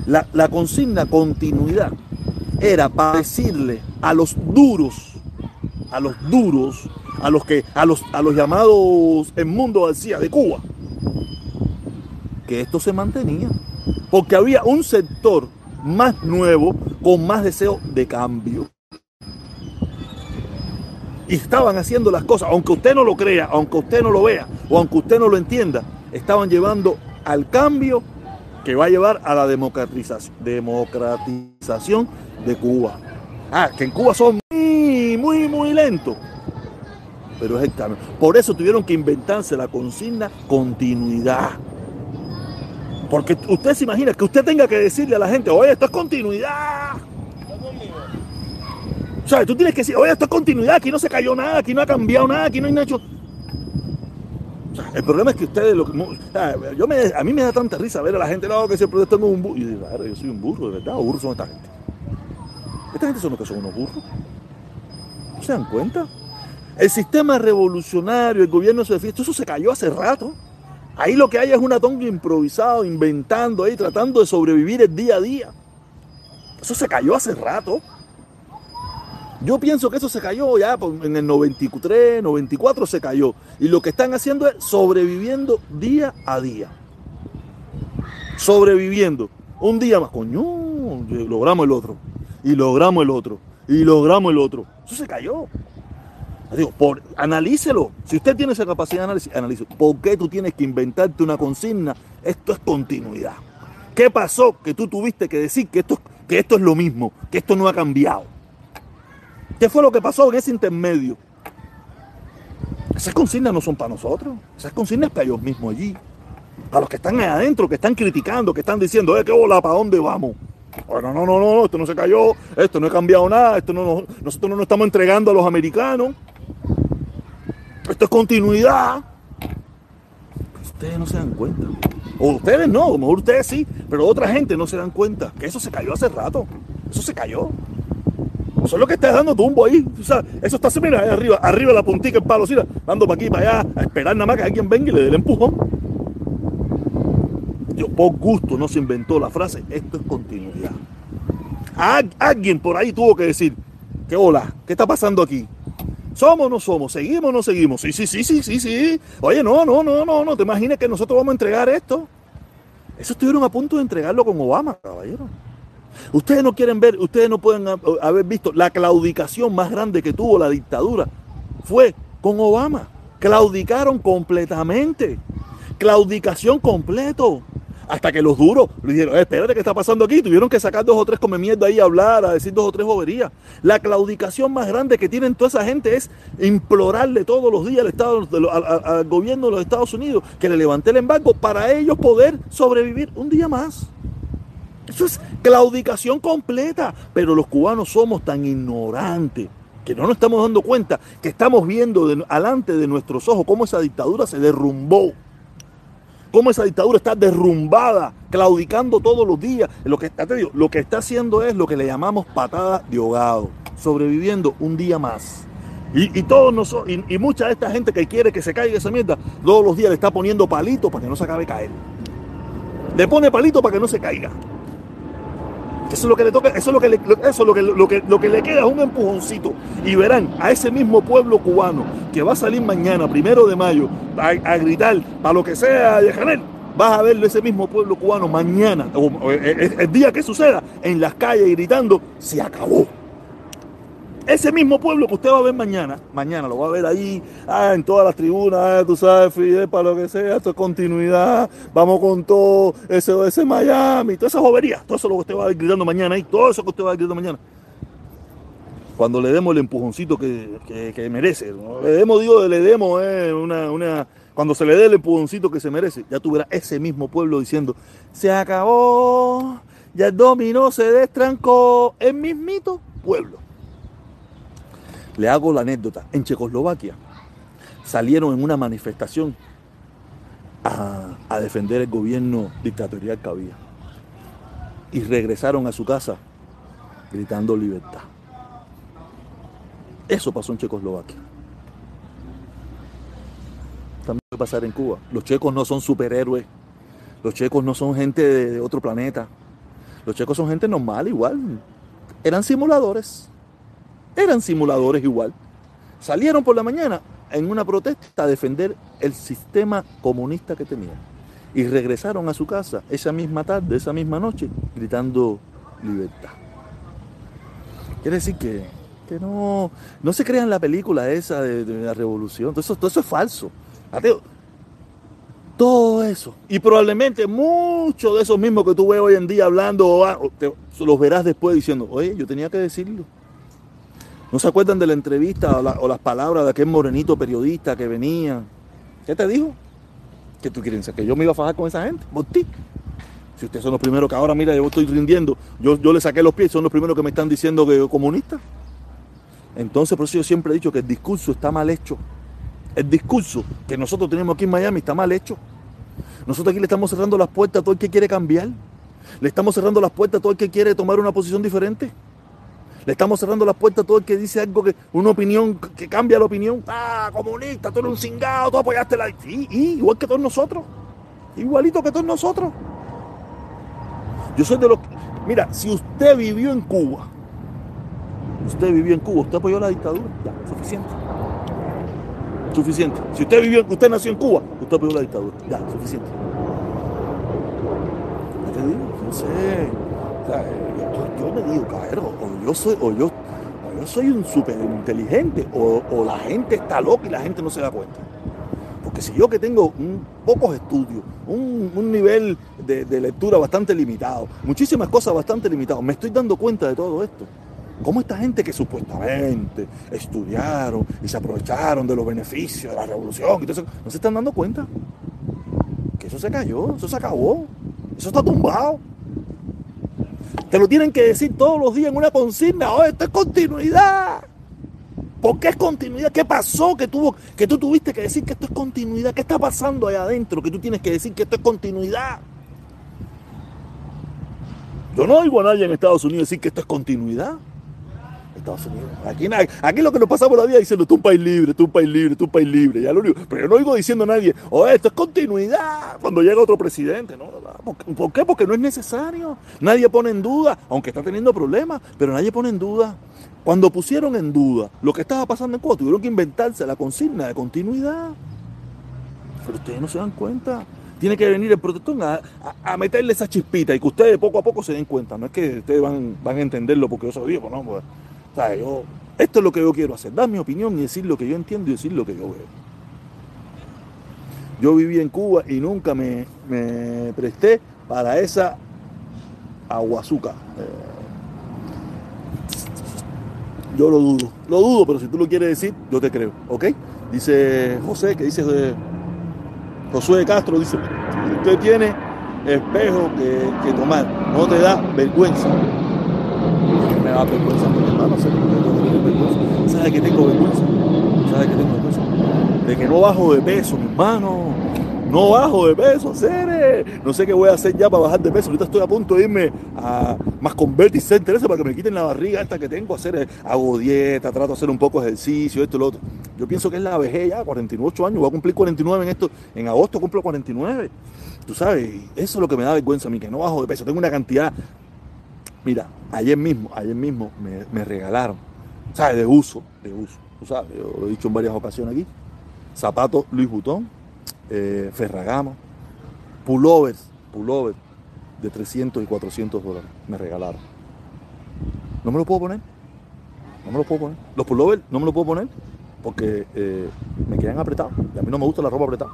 La, la consigna continuidad era para decirle a los duros, a los duros, a los que, a los, a los llamados en mundo decía de Cuba, que esto se mantenía. Porque había un sector más nuevo con más deseo de cambio. Y estaban haciendo las cosas, aunque usted no lo crea, aunque usted no lo vea o aunque usted no lo entienda, estaban llevando al cambio que va a llevar a la democratización, de Cuba. Ah, que en Cuba son muy, muy, muy lentos. Pero es el cambio. Por eso tuvieron que inventarse la consigna continuidad. Porque usted se imagina que usted tenga que decirle a la gente, oye, esto es continuidad. O sea, tú tienes que decir, oye, esto es continuidad, aquí no se cayó nada, aquí no ha cambiado nada, aquí no hay hecho. el problema es que ustedes, lo yo me, a mí me da tanta risa ver a la gente, no, que se protesta un burro. Y yo digo, yo soy un burro, de verdad, o burros son esta gente. Esta gente son los que son unos burros. ¿No se dan cuenta? El sistema revolucionario, el gobierno se defiende, eso se cayó hace rato. Ahí lo que hay es una tonga improvisado, inventando ahí, tratando de sobrevivir el día a día. Eso se cayó hace rato. Yo pienso que eso se cayó ya en el 93, 94 se cayó. Y lo que están haciendo es sobreviviendo día a día. Sobreviviendo. Un día más, coño, logramos el otro. Y logramos el otro. Y logramos el otro. Eso se cayó. Digo, por, analícelo. Si usted tiene esa capacidad de análisis, analícelo. ¿Por qué tú tienes que inventarte una consigna? Esto es continuidad. ¿Qué pasó que tú tuviste que decir que esto, que esto es lo mismo, que esto no ha cambiado? ¿Qué fue lo que pasó en ese intermedio? Esas consignas no son para nosotros, esas consignas para ellos mismos allí. Para los que están ahí adentro, que están criticando, que están diciendo, eh, qué hola, ¿para dónde vamos? Bueno, no, no, no, esto no se cayó, esto no ha cambiado nada, esto no, nosotros no nos estamos entregando a los americanos. Esto es continuidad. Ustedes no se dan cuenta. O ustedes no, a lo mejor ustedes sí, pero otra gente no se dan cuenta que eso se cayó hace rato. Eso se cayó. Eso es lo que está dando tumbo ahí. Eso está mira, ahí arriba, arriba la puntita, el palo, dando para aquí, para allá, a esperar nada más que alguien venga y le dé el empujón. Yo, por gusto no se inventó la frase, esto es continuidad. alguien por ahí tuvo que decir, ¿qué hola? ¿Qué está pasando aquí? ¿Somos o no somos? ¿Seguimos o no seguimos? Sí, sí, sí, sí, sí, sí. Oye, no, no, no, no, no. ¿Te imaginas que nosotros vamos a entregar esto? Eso estuvieron a punto de entregarlo con Obama, caballero. Ustedes no quieren ver, ustedes no pueden haber visto la claudicación más grande que tuvo la dictadura. Fue con Obama. Claudicaron completamente. Claudicación completo. Hasta que los duros le dijeron, eh, espérate, ¿qué está pasando aquí? Tuvieron que sacar dos o tres come mierda ahí a hablar, a decir dos o tres boberías. La claudicación más grande que tienen toda esa gente es implorarle todos los días al, Estado, al, gobierno de los Estados Unidos que le levante el embargo para ellos poder sobrevivir un día más. Eso es claudicación completa. Pero los cubanos somos tan ignorantes que no nos estamos dando cuenta que estamos viendo delante de nuestros ojos cómo esa dictadura se derrumbó cómo esa dictadura está derrumbada, claudicando todos los días. Lo que, está, haciendo es lo que le llamamos patada de ahogado, sobreviviendo un día más. Y, todos y, mucha de esta gente que quiere que se caiga esa mierda, todos los días le está poniendo palito para que no se acabe caer. Le pone palito para que no se caiga. Eso es lo que le toca, eso es lo que le, eso es lo que, lo, que, lo que le queda es un empujoncito. Y verán a ese mismo pueblo cubano que va a salir mañana, primero de mayo, a, a gritar para lo que sea de Janel. Vas a verlo ese mismo pueblo cubano mañana, o, el, el día que suceda, en las calles gritando, se acabó. Ese mismo pueblo que usted va a ver mañana, mañana lo va a ver ahí, ah, en todas las tribunas, ah, tú sabes, Fidel, para lo que sea, esto es continuidad, vamos con todo, ese, ese Miami, toda esa jovería, todo eso lo que usted va a ver gritando mañana ahí, todo eso que usted va a ver gritando mañana. Cuando le demos el empujoncito que, que, merece, le demos, digo, le demos eh, una, una, cuando se le dé el empujoncito que se merece, ya verás ese mismo pueblo diciendo, se acabó, ya el dominó se destrancó, el mismito pueblo. Le hago la anécdota. En Checoslovaquia salieron en una manifestación a, defender el gobierno dictatorial que había. Y regresaron a su casa gritando libertad. Eso pasó en Checoslovaquia. También puede pasar en Cuba. Los checos no son superhéroes. Los checos no son gente de otro planeta. Los checos son gente normal, igual. Eran simuladores eran simuladores igual. Salieron por la mañana en una protesta a defender el sistema comunista que tenían. Y regresaron a su casa esa misma tarde, esa misma noche, gritando libertad. Quiere decir que, que no, no se crean la película esa de, la revolución. Todo eso, es falso. Ateo, todo eso. Y probablemente muchos de esos mismos que tú ves hoy en día hablando, los verás después diciendo, oye, yo tenía que decirlo. ¿No se acuerdan de la entrevista o, la, o, las palabras de aquel morenito periodista que venía? ¿Qué te dijo? ¿Qué tú quieres? ¿Que yo me iba a fajar con esa gente? ¿Por? Si ustedes son los primeros que ahora, mira, yo estoy rindiendo, yo, yo le saqué los pies, son los primeros que me están diciendo que comunista. Entonces, por eso yo siempre he dicho que el discurso está mal hecho. El discurso que nosotros tenemos aquí en Miami está mal hecho. Nosotros aquí le estamos cerrando las puertas a todo el que quiere cambiar. Le estamos cerrando las puertas a todo el que quiere tomar una posición diferente. Le estamos cerrando las puertas a todo el que dice algo que, una opinión que cambia la opinión. Ah, comunista, tú eres un cingado, tú apoyaste la. Sí, y, igual que todos nosotros. Igualito que todos nosotros. Yo soy de los. Mira, si usted vivió en Cuba, usted vivió en Cuba, usted apoyó la dictadura, ya, suficiente. Suficiente. Si usted vivió, usted nació en Cuba, usted apoyó la dictadura, ya, suficiente. ¿Qué te? No sé. O sea, me digo, cabrón, o yo soy, o yo, o yo soy un súper inteligente, o, la gente está loca y la gente no se da cuenta. Porque si yo que tengo pocos estudios, un, nivel de, de, lectura bastante limitado, muchísimas cosas bastante limitadas, me estoy dando cuenta de todo esto. ¿Cómo esta gente que supuestamente estudiaron y se aprovecharon de los beneficios de la revolución, y todo eso, no se están dando cuenta? Que eso se cayó, eso se acabó, eso está tumbado. Te lo tienen que decir todos los días en una consigna. Oh, esto es continuidad. ¿Por qué es continuidad? ¿Qué pasó que, tuvo, que tú tuviste que decir que esto es continuidad? ¿Qué está pasando ahí adentro que tú tienes que decir que esto es continuidad? Yo no oigo a nadie en Estados Unidos decir que esto es continuidad. Estados Unidos. Aquí, aquí lo que nos pasamos la vida diciendo, tú un país libre, tú un país libre, tú un país libre. Ya lo único. Pero yo no oigo diciendo a nadie, oh, esto es continuidad cuando llega otro presidente. No, ¿Por qué? Porque no es necesario. Nadie pone en duda, aunque está teniendo problemas, pero nadie pone en duda. Cuando pusieron en duda lo que estaba pasando en Cuba, tuvieron que inventarse la consigna de continuidad. Pero ustedes no se dan cuenta. Tiene que venir el protector a, meterle esa chispita y que ustedes poco a poco se den cuenta. No es que ustedes van, a entenderlo porque yo soy viejo, no. Pues, sea, yo, esto es lo que yo quiero hacer, dar mi opinión y decir lo que yo entiendo y decir lo que yo veo. Yo viví en Cuba y nunca me, presté para esa aguazuca. Eh, yo lo dudo, lo dudo, pero si tú lo quieres decir, yo te creo, ¿ok? Dice José, que dice eh, Josué Castro, dice, usted tiene espejo que, que tomar, no te da vergüenza me da vergüenza hermano, que vergüenza. ¿Sabes que tengo vergüenza? ¿Sabes que tengo vergüenza? De que no bajo de peso, mi hermano. No bajo de peso, Cere. No sé qué voy a hacer ya para bajar de peso. Ahorita estoy a punto de irme a más convertir Center para que me quiten la barriga esta que tengo. Hacer, hago dieta, trato de hacer un poco de ejercicio, esto y lo otro. Yo pienso que es la vejez ya, 48 años. Voy a cumplir 49 en esto. En agosto cumplo 49. Tú sabes, eso es lo que me da vergüenza a mí, que no bajo de peso. Tengo una cantidad Mira, ayer mismo, ayer mismo me, regalaron, ¿sabes? De uso, de uso. Tú sabes, yo lo he dicho en varias ocasiones aquí. Zapatos Luis Butón, eh, Ferragamo, pullovers, pullovers de 300 y 400 dólares. Me regalaron. ¿No me lo puedo poner? No me lo puedo poner. Los pullovers no me lo puedo poner porque eh, me quedan apretados. Y a mí no me gusta la ropa apretada.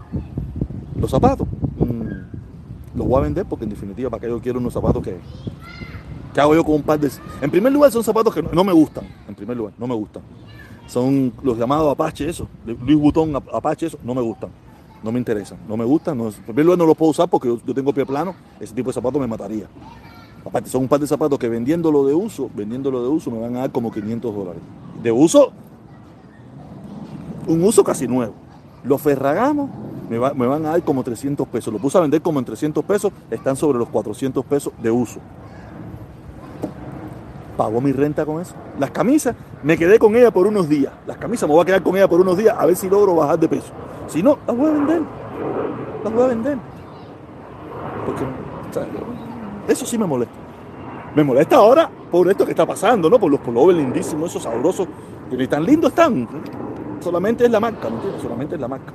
Los zapatos, mm, los voy a vender porque en definitiva, ¿para qué yo quiero unos zapatos que, ¿Qué hago yo con un par de.? En primer lugar, son zapatos que no, me gustan. En primer lugar, no me gustan. Son los llamados Apache, eso. Luis Butón Apache, eso. No me gustan. No me interesan. No me gustan. en primer lugar, no los puedo usar porque yo, tengo pie plano. Ese tipo de zapatos me mataría. Aparte, son un par de zapatos que vendiéndolo de uso, vendiéndolo de uso, me van a dar como 500 dólares. De uso, un uso casi nuevo. Los ferragamos me, me, van a dar como 300 pesos. Los puse a vender como en 300 pesos, están sobre los 400 pesos de uso pagó mi renta con eso. Las camisas, me quedé con ella por unos días. Las camisas me voy a quedar con ella por unos días a ver si logro bajar de peso. Si no, las voy a vender. Las voy a vender. Porque eso sí me molesta. Me molesta ahora por esto que está pasando, ¿no? Por los pullovers lindísimos, esos sabrosos, que ni tan lindos están. Solamente es la marca, ¿me entiendes? Solamente es la marca.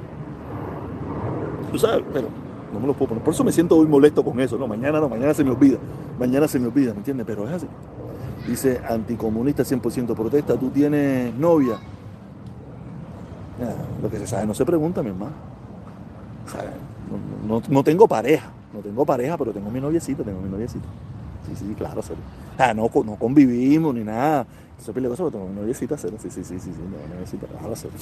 Tú sabes, pero no me lo puedo poner. Por eso me siento muy molesto con eso, ¿no? Mañana no, mañana se me olvida. Mañana se me olvida, ¿me entiendes? Pero es así. Dice anticomunista 100% protesta, ¿tú tienes novia? lo que se sabe no se pregunta, mi hermano. no, tengo pareja, no tengo pareja, pero tengo mi noviecita, tengo mi noviecita. Sí, sí, claro, cero. no, no convivimos ni nada. Eso es pero tengo mi noviecita, cero. Sí, sí, sí, sí, sí, mi noviecita, claro, cero.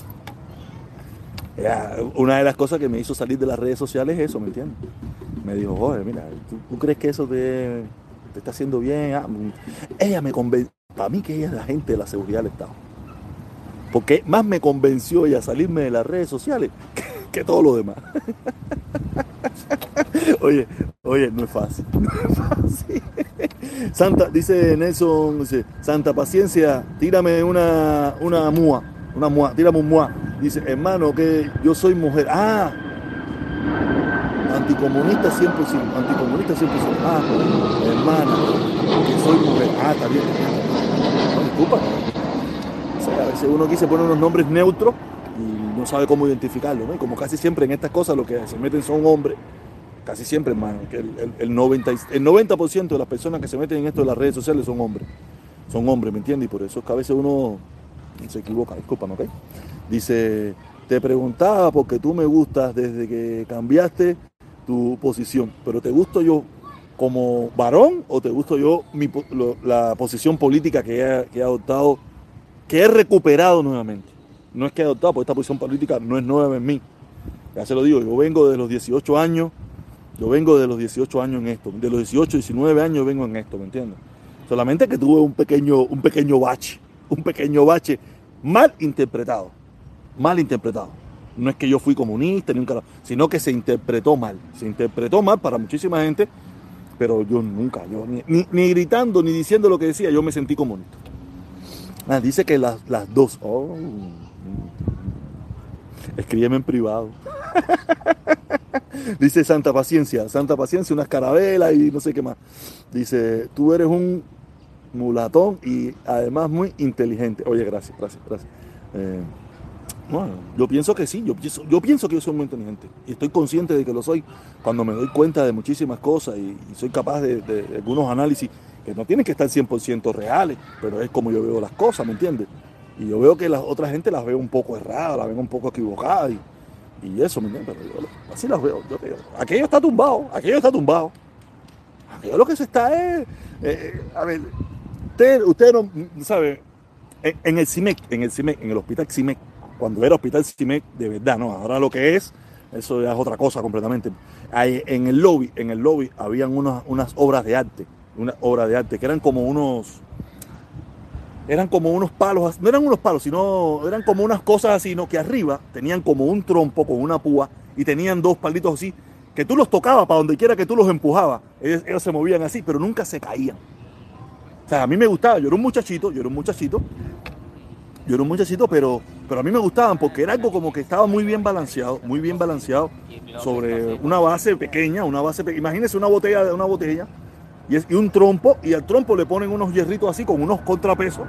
una de las cosas que me hizo salir de las redes sociales es eso, ¿me entiendes? Me dijo, joder, mira, ¿tú crees que eso te, te está haciendo bien. Ah, mm. ella me convenció, para mí que ella es la gente de la seguridad del Estado. Porque más me convenció ella salirme de las redes sociales que, todo lo demás. oye, oye, no es fácil. No es fácil. Santa, dice Nelson, dice, Santa Paciencia, tírame una, una mua, una mua, tírame un mua. Dice, hermano, que yo soy mujer. Ah, anticomunista 100%, anticomunista 100%. Ah, hermana, que soy mujer. Ah, está bien. No, disculpa. O sea, a veces uno aquí se pone unos nombres neutros y no sabe cómo identificarlo, ¿no? Y como casi siempre en estas cosas lo que se meten son hombres, casi siempre, hermano, que el, 90, el 90 de las personas que se meten en esto de las redes sociales son hombres. Son hombres, ¿me entiendes? Y por eso es que a veces uno se equivoca, disculpa, ¿ok? Dice, te preguntaba porque tú me gustas desde que cambiaste tu posición, pero ¿te gusto yo como varón o te gusto yo la posición política que he, adoptado, que he recuperado nuevamente? No es que he adoptado, porque esta posición política no es nueva en mí. Ya se lo digo, yo vengo de los 18 años, yo vengo de los 18 años en esto, de los 18, 19 años vengo en esto, ¿me entiendes? Solamente que tuve un pequeño, un pequeño bache, un pequeño bache mal interpretado, mal interpretado no es que yo fui comunista, ni un sino que se interpretó mal. Se interpretó mal para muchísima gente, pero yo nunca, yo ni, gritando ni diciendo lo que decía, yo me sentí comunista. Ah, dice que las, dos. Oh, escríbeme en privado. dice Santa Paciencia, Santa Paciencia, unas carabelas y no sé qué más. Dice, tú eres un mulatón y además muy inteligente. Oye, gracias, gracias, gracias. Eh, bueno, yo pienso que sí, yo pienso, yo pienso que yo soy muy inteligente y estoy consciente de que lo soy cuando me doy cuenta de muchísimas cosas y, soy capaz de, algunos análisis que no tienen que estar 100% reales, pero es como yo veo las cosas, ¿me entiendes? Y yo veo que las otras gente las veo un poco erradas, las ven un poco equivocadas y, eso, ¿me entiendes? Pero yo, así las veo, aquello está tumbado, aquello está tumbado. Aquello lo que se está es, eh, eh, a ver, usted, usted no sabe, en, en el CIMEC, en el CIMEC, en el hospital CIMEC, cuando era Hospital CIMEC de verdad, ¿no? Ahora lo que es, eso ya es otra cosa completamente. en el lobby, en el lobby habían unas, unas obras de arte, una obra de arte que eran como unos eran como unos palos, no eran unos palos, sino eran como unas cosas así, ¿no? Que arriba tenían como un trompo con una púa y tenían dos palitos así, que tú los tocabas para donde quiera que tú los empujabas, ellos, se movían así, pero nunca se caían. O sea, a mí me gustaba, yo era un muchachito, yo era un muchachito, yo era un muchachito, pero, pero a mí me gustaban porque era algo como que estaba muy bien balanceado, muy bien balanceado sobre una base pequeña, una base, imagínense una botella de una botella y, es, y un trompo, y al trompo le ponen unos hierritos así con unos contrapesos,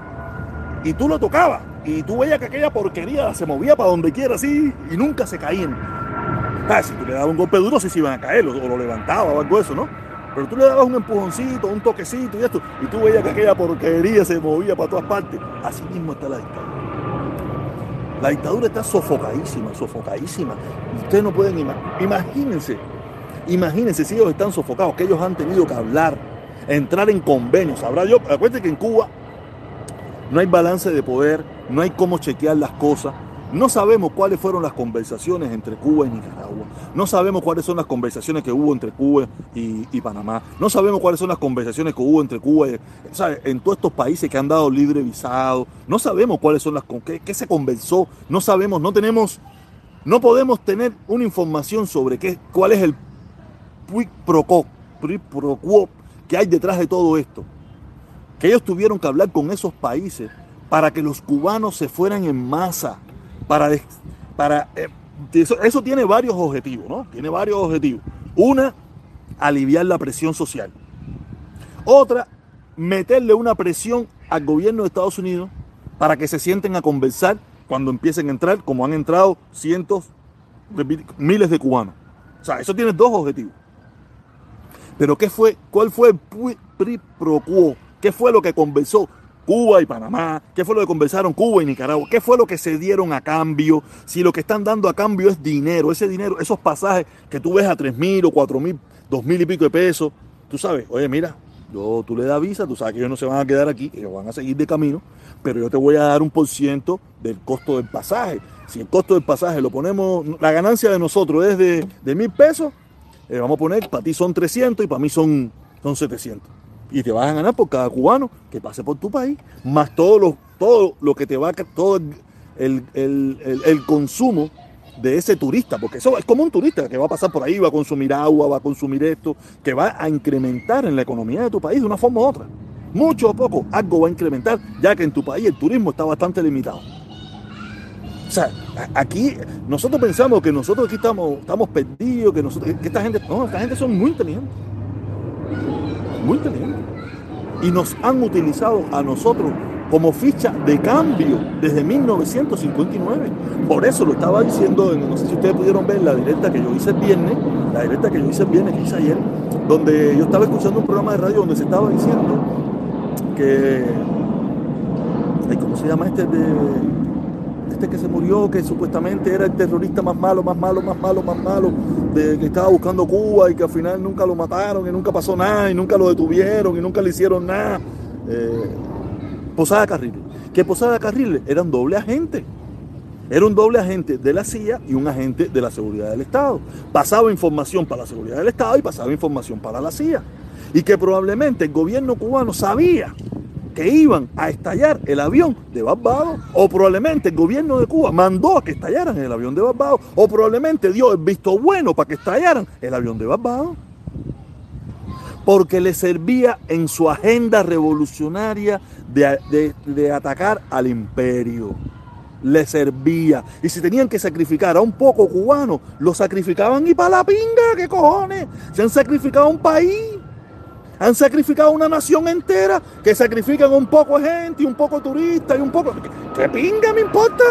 y tú lo tocabas, y tú veías que aquella porquería se movía para donde quiera así, y nunca se caían. Ah, si tú le dabas un golpe duro, sí se iban a caer, o, o lo levantaba o algo de eso, ¿no? Pero tú le dabas un empujoncito, un toquecito y esto, y tú veías que aquella porquería se movía para todas partes. Así mismo está la dictadura. La dictadura está sofocadísima, sofocadísima. Ustedes no pueden imaginar. Imagínense, imagínense si ellos están sofocados, que ellos han tenido que hablar, entrar en convenios. Habrá yo, acuérdense que en Cuba no hay balance de poder, no hay cómo chequear las cosas. No sabemos cuáles fueron las conversaciones entre Cuba y Nicaragua. No sabemos cuáles son las conversaciones que hubo entre Cuba y, Panamá. No sabemos cuáles son las conversaciones que hubo entre Cuba y, en todos estos países que han dado libre visado. No sabemos cuáles son las qué, qué se conversó. No sabemos, no tenemos, no podemos tener una información sobre qué, cuál es el quid pro quo que hay detrás de todo esto. Que ellos tuvieron que hablar con esos países para que los cubanos se fueran en masa para, para eh, eso, tiene varios objetivos, ¿no? Tiene varios objetivos. Una, aliviar la presión social. Otra, meterle una presión al gobierno de Estados Unidos para que se sienten a conversar cuando empiecen a entrar, como han entrado cientos, miles de cubanos. O sea, eso tiene dos objetivos. Pero ¿qué fue? ¿Cuál fue el pri quo? ¿Qué fue lo que conversó? Cuba y Panamá, qué fue lo que conversaron Cuba y Nicaragua, qué fue lo que se dieron a cambio, si lo que están dando a cambio es dinero, ese dinero, esos pasajes que tú ves a tres mil o cuatro mil, dos mil y pico de pesos, tú sabes, oye, mira, yo, tú le das visa, tú sabes que ellos no se van a quedar aquí, ellos van a seguir de camino, pero yo te voy a dar un por ciento del costo del pasaje. Si el costo del pasaje lo ponemos, la ganancia de nosotros es de, de mil pesos, eh, vamos a poner, para ti son 300 y para mí son, son 700 y te vas a ganar por cada cubano que pase por tu país, más todo lo, todo lo que te va a todo el, el, el, el, consumo de ese turista, porque eso es como un turista que va a pasar por ahí, va a consumir agua, va a consumir esto, que va a incrementar en la economía de tu país de una forma u otra. Mucho o poco, algo va a incrementar, ya que en tu país el turismo está bastante limitado. O sea, aquí nosotros pensamos que nosotros aquí estamos, estamos perdidos, que, nosotros, que esta gente, no, esta gente son muy inteligentes muy inteligentes. Y nos han utilizado a nosotros como ficha de cambio desde 1959. Por eso lo estaba diciendo, no sé si ustedes pudieron ver la directa que yo hice el viernes, la directa que yo hice el viernes, que hice ayer, donde yo estaba escuchando un programa de radio donde se estaba diciendo que, ¿cómo se llama este de este que se murió, que supuestamente era el terrorista más malo, más malo, más malo, más malo, de, que estaba buscando Cuba y que al final nunca lo mataron y nunca pasó nada y nunca lo detuvieron y nunca le hicieron nada. Eh, Posada Carriles. Que Posada Carriles era un doble agente. Era un doble agente de la CIA y un agente de la seguridad del Estado. Pasaba información para la seguridad del Estado y pasaba información para la CIA. Y que probablemente el gobierno cubano sabía que iban a estallar el avión de Barbados, o probablemente el gobierno de Cuba mandó a que estallaran el avión de Barbados, o probablemente dio el visto bueno para que estallaran el avión de Barbados, porque le servía en su agenda revolucionaria de, de, atacar al imperio le servía. Y si tenían que sacrificar a un poco cubano, lo sacrificaban y para la pinga, ¿qué cojones? Se han sacrificado a un país. Han sacrificado una nación entera que sacrifican un poco de gente y un poco turista y un poco... ¿Qué pinga me importa?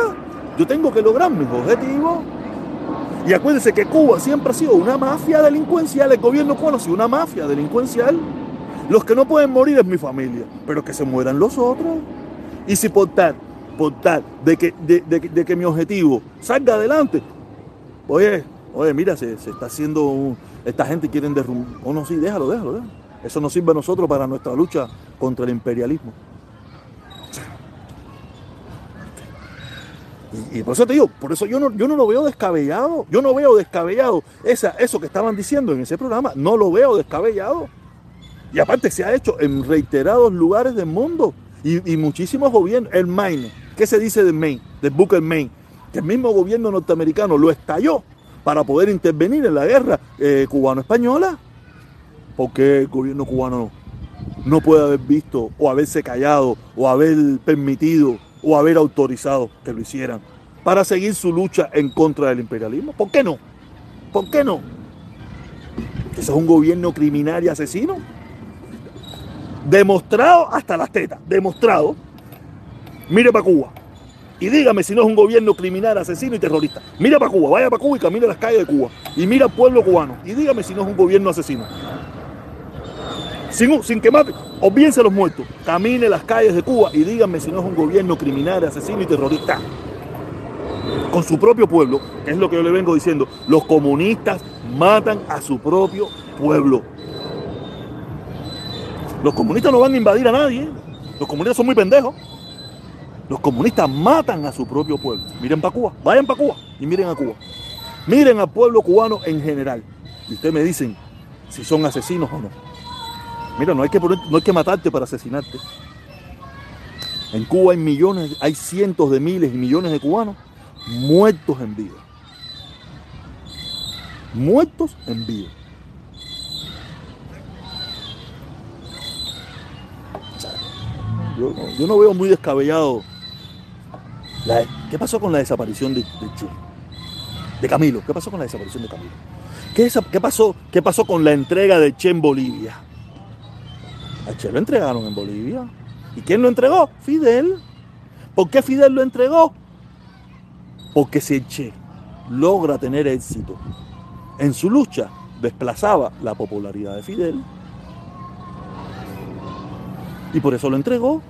Yo tengo que lograr mis objetivos. Y acuérdense que Cuba siempre ha sido una mafia delincuencial, el gobierno cubano ha sido una mafia delincuencial. Los que no pueden morir es mi familia, pero que se mueran los otros. Y si por tal, por tal, de que, de, de, de que mi objetivo salga adelante, oye, oye, mira, se, se está haciendo, esta gente quieren derrumbar. Oh, no, sí, déjalo, déjalo, déjalo. Eso nos sirve a nosotros para nuestra lucha contra el imperialismo. Y, por eso te digo, por eso yo no, yo no lo veo descabellado. Yo no veo descabellado esa, eso que estaban diciendo en ese programa. No lo veo descabellado. Y aparte se ha hecho en reiterados lugares del mundo. Y, y muchísimos gobiernos. El Maine, ¿qué se dice del Maine? Del Booker Maine. Que el mismo gobierno norteamericano lo estalló para poder intervenir en la guerra eh, cubano-española. Porque el gobierno cubano no puede haber visto o haberse callado o haber permitido o haber autorizado que lo hicieran para seguir su lucha en contra del imperialismo? ¿Por qué no? ¿Por qué no? ¿Eso es un gobierno criminal y asesino? demostrado hasta las tetas, demostrado. Mire para Cuba y dígame si no es un gobierno criminal, asesino y terrorista. Mira para Cuba, vaya para Cuba y camine las calles de Cuba. Y mira al pueblo cubano y dígame si no es un gobierno asesino. Sin, sin que mate, olvídense los muertos. Camine las calles de Cuba y díganme si no es un gobierno criminal, asesino y terrorista. Con su propio pueblo, es lo que yo le vengo diciendo, los comunistas matan a su propio pueblo. Los comunistas no van a invadir a nadie. Los comunistas son muy pendejos. Los comunistas matan a su propio pueblo. Miren para Cuba, vayan para Cuba y miren a Cuba. Miren al pueblo cubano en general. Y ustedes me dicen si son asesinos o no. Mira, no hay que, no hay que matarte para asesinarte. En Cuba hay millones, hay cientos de miles y millones de cubanos muertos en vida. Muertos en vida. Yo no, veo muy descabellado. ¿Qué pasó con la desaparición de, de, de Camilo? ¿Qué pasó con la desaparición de Camilo? ¿Qué, ¿Qué, pasó, ¿Qué pasó con la entrega de Che en Bolivia? A Che lo entregaron en Bolivia. ¿Y quién lo entregó? Fidel. ¿Por qué Fidel lo entregó? Porque si Che logra tener éxito en su lucha, desplazaba la popularidad de Fidel y por eso lo entregó.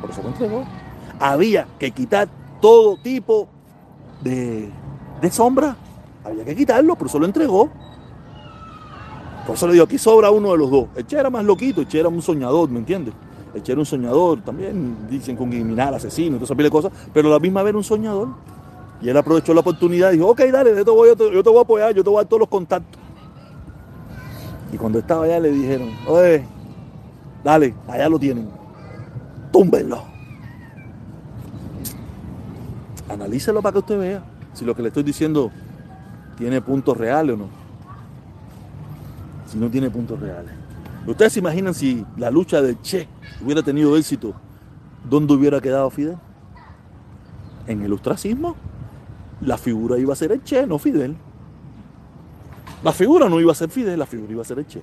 Por eso lo entregó. Había que quitar todo tipo de, sombra. Había que quitarlo, por eso lo entregó. Por eso le digo, aquí sobra uno de los dos. El Che era más loquito, el Che era un soñador, ¿me entiendes? El Che era un soñador, también dicen con criminal, asesino, todas esas cosas, pero la misma vez era un soñador. Y él aprovechó la oportunidad y dijo, ok, dale, yo te, voy, yo te voy a apoyar, yo te voy a dar todos los contactos. Y cuando estaba allá le dijeron, oye, Dale, allá lo tienen. Túmbenlo. Analícelo para que usted vea si lo que le estoy diciendo tiene puntos reales o no. Si no tiene puntos reales. ¿Ustedes se imaginan si la lucha de Che hubiera tenido éxito? ¿Dónde hubiera quedado Fidel? En el ostracismo. La figura iba a ser el Che, no Fidel. La figura no iba a ser Fidel, la figura iba a ser el Che.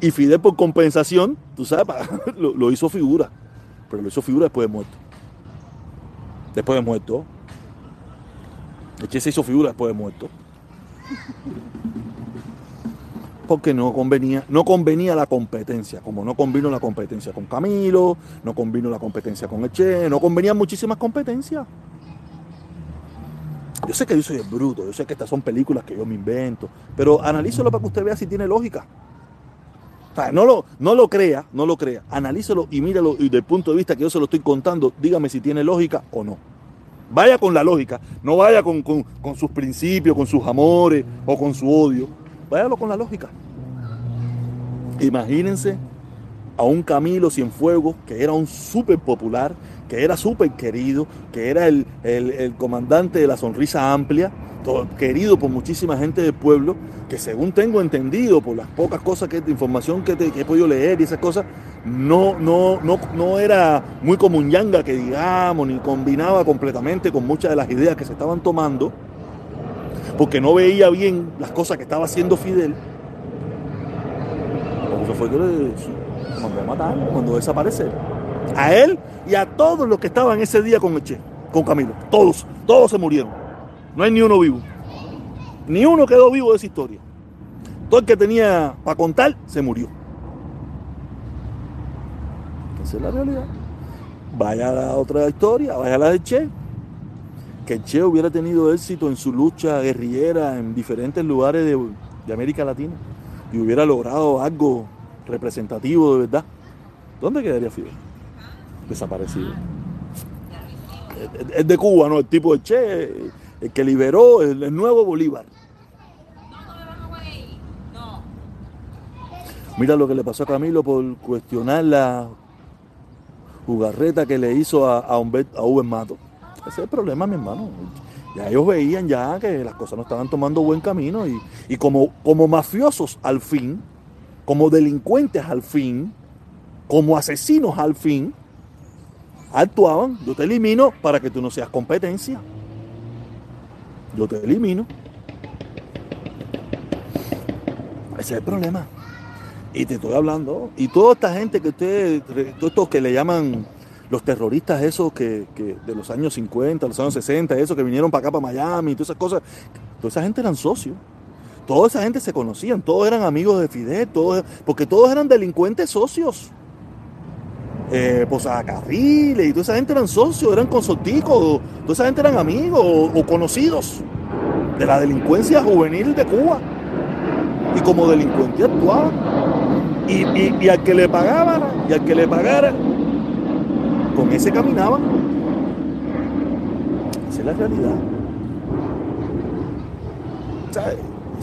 Y Fidel por compensación, tú sabes, lo, hizo figura. Pero lo hizo figura después de muerto. Después de muerto. El Che se hizo figura después de muerto. Porque no convenía, no convenía la competencia, como no convino la competencia con Camilo, no convino la competencia con Eche, no convenían muchísimas competencias. Yo sé que yo soy el bruto, yo sé que estas son películas que yo me invento, pero analízalo para que usted vea si tiene lógica no lo, no lo crea, no lo crea. Analícelo y míralo y desde el punto de vista que yo se lo estoy contando, dígame si tiene lógica o no. Vaya con la lógica, no vaya con, sus principios, con sus amores o con su odio. Váyalo con la lógica. Imagínense a un Camilo Cienfuegos que era un súper popular, que era súper querido, que era el, el comandante de la sonrisa amplia, querido por muchísima gente del pueblo, que según tengo entendido por las pocas cosas que información que, he podido leer y esas cosas, no, no, no, no era muy que digamos, ni combinaba completamente con muchas de las ideas que se estaban tomando, porque no veía bien las cosas que estaba haciendo Fidel. Eso fue que le mandó a matar, mandó a desaparecer. A él y a todos los que estaban ese día con Eche, con Camilo. Todos, todos se murieron. No hay ni uno vivo. Ni uno quedó vivo de esa historia. Todo el que tenía para contar se murió. Esa es la realidad. Vaya a la otra historia, vaya a la de Che. Que Che hubiera tenido éxito en su lucha guerrillera en diferentes lugares de, de América Latina y hubiera logrado algo representativo de verdad. ¿Dónde quedaría Fidel? Desaparecido. Es de Cuba, ¿no? El tipo de Che el que liberó el, nuevo Bolívar. Mira lo que le pasó a Camilo por cuestionar la jugarreta que le hizo a, a, a Mato. Ese es el problema, mi hermano. Ya ellos veían ya que las cosas no estaban tomando buen camino y, y como, como mafiosos al fin, como delincuentes al fin, como asesinos al fin, actuaban, yo te elimino para que tú no seas competencia yo te elimino. Ese es el problema. Y te estoy hablando. Y toda esta gente que ustedes, todos estos que le llaman los terroristas esos que, que de los años 50, los años 60, esos que vinieron para acá, para Miami, todas esas cosas, toda esa gente eran socios. Toda esa gente se conocían, todos eran amigos de Fidel, todos, porque todos eran delincuentes socios. Eh, Carriles y toda esa gente eran socios, eran consorticos, toda esa gente eran amigos o, o conocidos de la delincuencia juvenil de Cuba. Y como delincuente actuaban. Y, y, y, al que le pagaban, y al que le pagara, con ese caminaban. Esa es la realidad.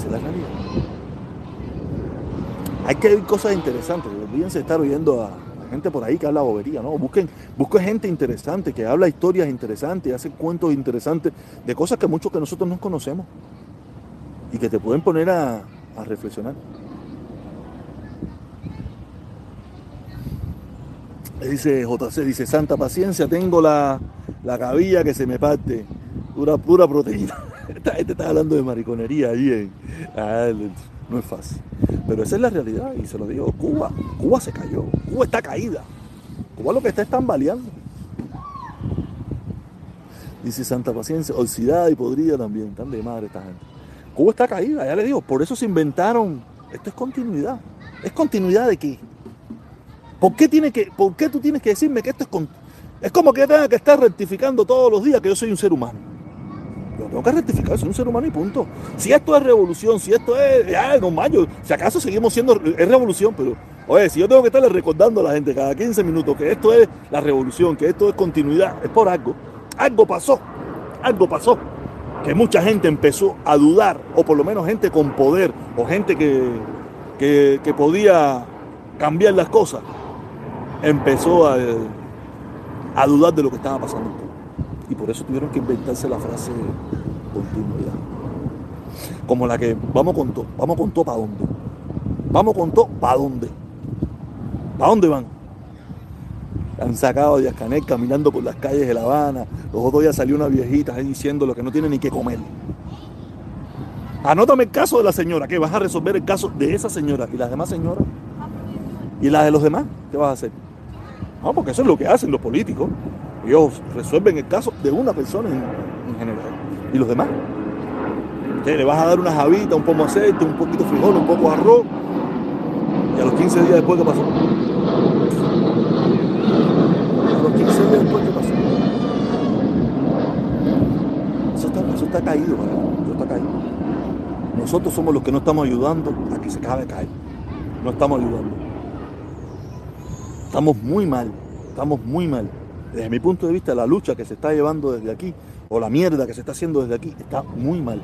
La. Hay que ver cosas interesantes. Olvídense estar oyendo a gente por ahí que habla bobería, ¿no? Busquen, busquen gente interesante, que habla historias interesantes, hace cuentos interesantes de cosas que muchos que nosotros no conocemos y que te pueden poner a, a reflexionar. Dice JC, dice, santa paciencia, tengo la, la cabilla que se me parte, pura, pura proteína. Esta gente está hablando de mariconería ahí ah, no es fácil. Pero esa es la realidad y se lo digo, Cuba, Cuba se cayó, Cuba está caída. Cuba lo que está es tambaleando. Dice Santa Paciencia, oxidada y podrida también, tan de madre esta gente. Cuba está caída, ya le digo, por eso se inventaron, esto es continuidad. ¿Es continuidad de qué? ¿Por qué, tiene que, ¿Por qué tú tienes que decirme que esto es... Con... Es como que tenga que estar rectificando todos los días que yo soy un ser humano. Yo tengo que rectificar, soy un ser humano y punto. Si esto es revolución, si esto es... Ya, no mayo, si acaso seguimos siendo... Es revolución, pero... Oye, si yo tengo que estarle recordando a la gente cada 15 minutos que esto es la revolución, que esto es continuidad, es por algo. Algo pasó. Algo pasó. Que mucha gente empezó a dudar, o por lo menos gente con poder, o gente que, que podía cambiar las cosas empezó a, a, dudar de lo que estaba pasando. Y por eso tuvieron que inventarse la frase continuidad. Como la que vamos con todo, vamos con todo para dónde. Vamos con todo para dónde. ¿Para dónde van? Han sacado a Díaz Canel caminando por las calles de La Habana. Los otros días salió una viejita ahí diciendo lo que no tiene ni que comer. Anótame el caso de la señora, que vas a resolver el caso de esa señora y las demás señoras. ¿Y las de los demás? ¿Qué vas a hacer? No, porque eso es lo que hacen los políticos. Ellos resuelven el caso de una persona en, en general. ¿Y los demás? ¿Qué? Le vas a dar una jabita, un poco de aceite, un poquito de frijol, un poco de arroz. Y a los 15 días después, ¿qué pasó? A los 15 días después, ¿qué pasó? Eso está, eso está caído. Eso está caído. Nosotros somos los que no estamos ayudando a que se acabe de caer. No estamos ayudando. Estamos muy mal, estamos muy mal. Desde mi punto de vista, la lucha que se está llevando desde aquí, o la mierda que se está haciendo desde aquí, está muy mal.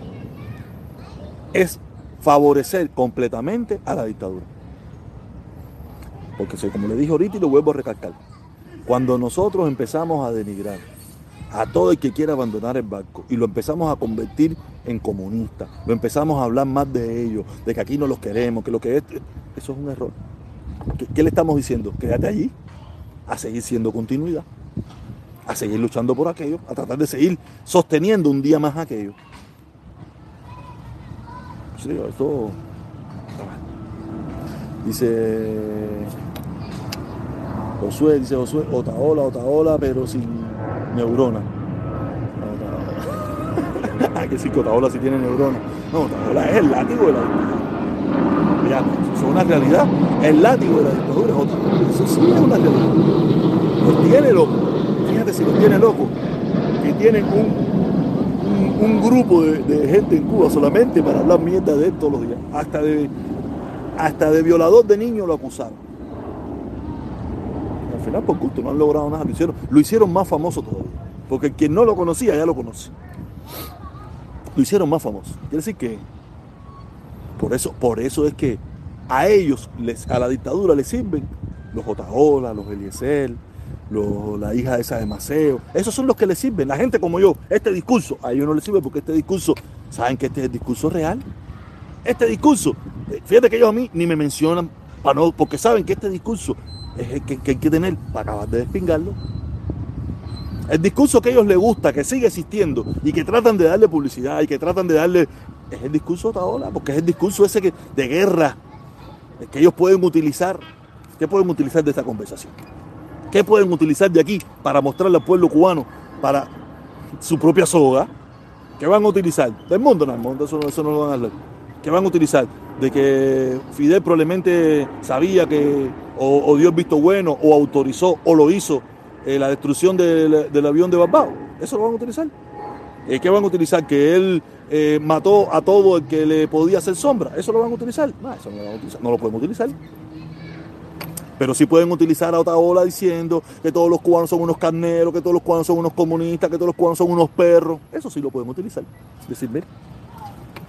Es favorecer completamente a la dictadura. Porque como le dije ahorita y lo vuelvo a recalcar, cuando nosotros empezamos a denigrar a todo el que quiera abandonar el barco y lo empezamos a convertir en comunista, lo empezamos a hablar más de ellos, de que aquí no los queremos, que lo que es, eso es un error. ¿Qué, ¿Qué, le estamos diciendo? Quédate allí, a seguir siendo continuidad, a seguir luchando por aquello, a tratar de seguir sosteniendo un día más aquello. Sí, esto. Dice Josué, dice Josué, otaola, otaola, pero sin neurona. Hay que decir que otaola sí tiene neurona. No, otaola es el látigo de la Eso es una realidad. El látigo de la dictadura es otra. Eso sí es una realidad. Los tiene loco. Fíjate si los tiene loco. Que tienen un, un, grupo de, gente en Cuba solamente para hablar mierda de él todos los días. Hasta de, hasta de violador de niños lo acusaron. Al final por gusto, no han logrado nada. Lo hicieron, lo hicieron más famoso todavía. Porque quien no lo conocía ya lo conoce. Lo hicieron más famoso. Quiere decir que por eso, por eso es que a ellos, les, a la dictadura les sirven los Otaola, los Eliezer, la hija esa de Maceo. Esos son los que les sirven. La gente como yo, este discurso, a ellos no les sirve porque este discurso, ¿saben que este es el discurso real? Este discurso, fíjate que ellos a mí ni me mencionan para no, porque saben que este discurso es el que, que hay que tener para acabar de despingarlo. El discurso que a ellos les gusta, que sigue existiendo y que tratan de darle publicidad y que tratan de darle es el discurso de Otaola, porque es el discurso ese que, de guerra, es que ellos pueden utilizar, ¿qué pueden utilizar de esta conversación? ¿Qué pueden utilizar de aquí para mostrarle al pueblo cubano, para su propia soga? ¿Qué van a utilizar? Del mundo, no, del mundo eso, eso no lo van a hablar. ¿Qué van a utilizar? De que Fidel probablemente sabía que o, dio el visto bueno o autorizó o lo hizo eh, la destrucción del, del avión de Barbado. Eso lo van a utilizar. Eh, ¿Qué van a utilizar? Que él eh, mató a todo el que le podía hacer sombra. ¿Eso lo van a utilizar? No, eso no lo, van a utilizar. no lo podemos utilizar. Pero sí pueden utilizar a otra ola diciendo que todos los cubanos son unos carneros, que todos los cubanos son unos comunistas, que todos los cubanos son unos perros. Eso sí lo podemos utilizar. Decir, mira,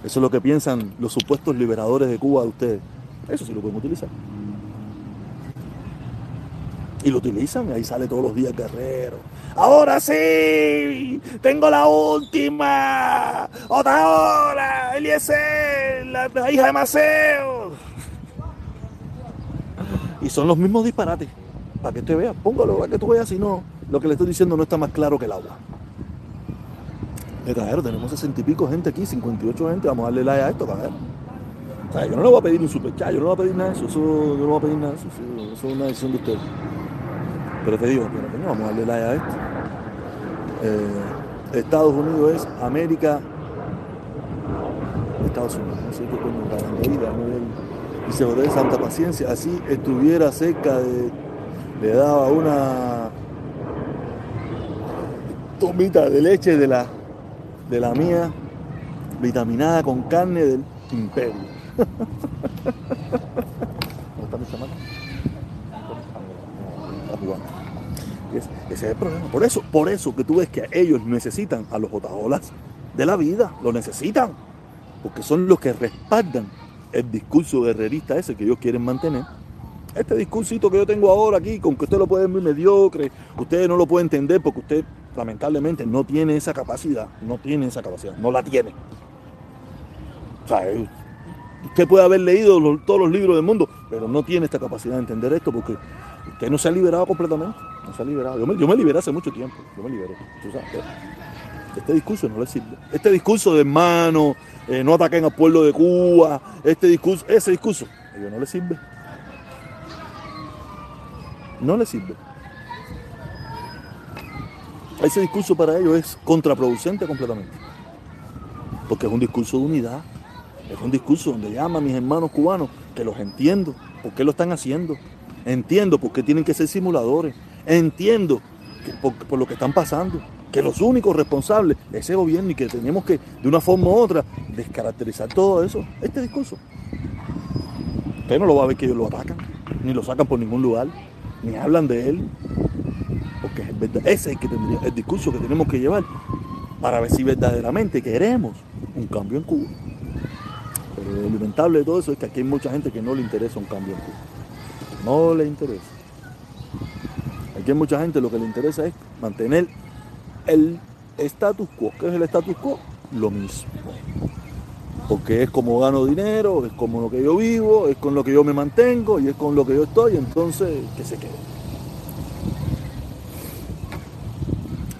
eso es lo que piensan los supuestos liberadores de Cuba de ustedes. Eso sí lo podemos utilizar. Y lo utilizan, ahí sale todos los días Guerrero. Ahora sí, tengo la última. Otra hora, Eliezer, la, la hija de Maceo. Y son los mismos disparates. Para que usted vea, póngalo para que tú veas, si no, lo que le estoy diciendo no está más claro que el agua. De cajero, tenemos sesenta y pico gente aquí, 58 gente, vamos a darle like a esto, cajero. O sea, yo no le voy a pedir un superchat, yo no le voy a pedir nada de eso, eso yo no le voy a pedir nada de eso, eso, eso es una decisión de ustedes. Pero te digo, pero coño, vamos a darle like a esto. Eh, Estados Unidos es América. Estados Unidos, no sé qué coño, la banderita, ¿no? Y se de santa paciencia, así estuviera cerca de. Le daba una tomita de leche de la, de la mía, vitaminada con carne del imperio. ¿Cómo está mi chamaca? Está jugando. Ese, es el problema. Por eso, por eso que tú ves que ellos necesitan a los otaolas de la vida, lo necesitan, porque son los que respaldan el discurso guerrerista ese que ellos quieren mantener. Este discursito que yo tengo ahora aquí, con que usted lo puede ver mediocre, usted no lo puede entender porque usted lamentablemente no tiene esa capacidad, no tiene esa capacidad, no la tiene. O sea, usted puede haber leído todos los libros del mundo, pero no tiene esta capacidad de entender esto porque usted no se ha liberado completamente. No se ha liberado. Yo me, liberé hace mucho tiempo. Yo me liberé. Este discurso no le sirve. Este discurso de hermano, eh, no ataquen al pueblo de Cuba, este discurso, ese discurso, a ellos no le sirve. No le sirve. Ese discurso para ellos es contraproducente completamente. Porque es un discurso de unidad. Es un discurso donde llama a mis hermanos cubanos, que los entiendo, por qué lo están haciendo. Entiendo por qué tienen que ser simuladores. Entiendo por, lo que están pasando. Que los únicos responsables de ese gobierno y que tenemos que, de una forma u otra, descaracterizar todo eso. Este discurso. Usted no lo va a ver que ellos lo atacan, ni lo sacan por ningún lugar, ni hablan de él. Porque ese es el, el discurso que tenemos que llevar para ver si verdaderamente queremos un cambio en Cuba. Pero lo lamentable de todo eso es que aquí hay mucha gente que no le interesa un cambio en Cuba. No le interesa. Aquí hay mucha gente lo que le interesa es mantener el status quo. ¿Qué es el status quo? Lo mismo. Porque es como gano dinero, es como lo que yo vivo, es con lo que yo me mantengo y es con lo que yo estoy, entonces que se quede.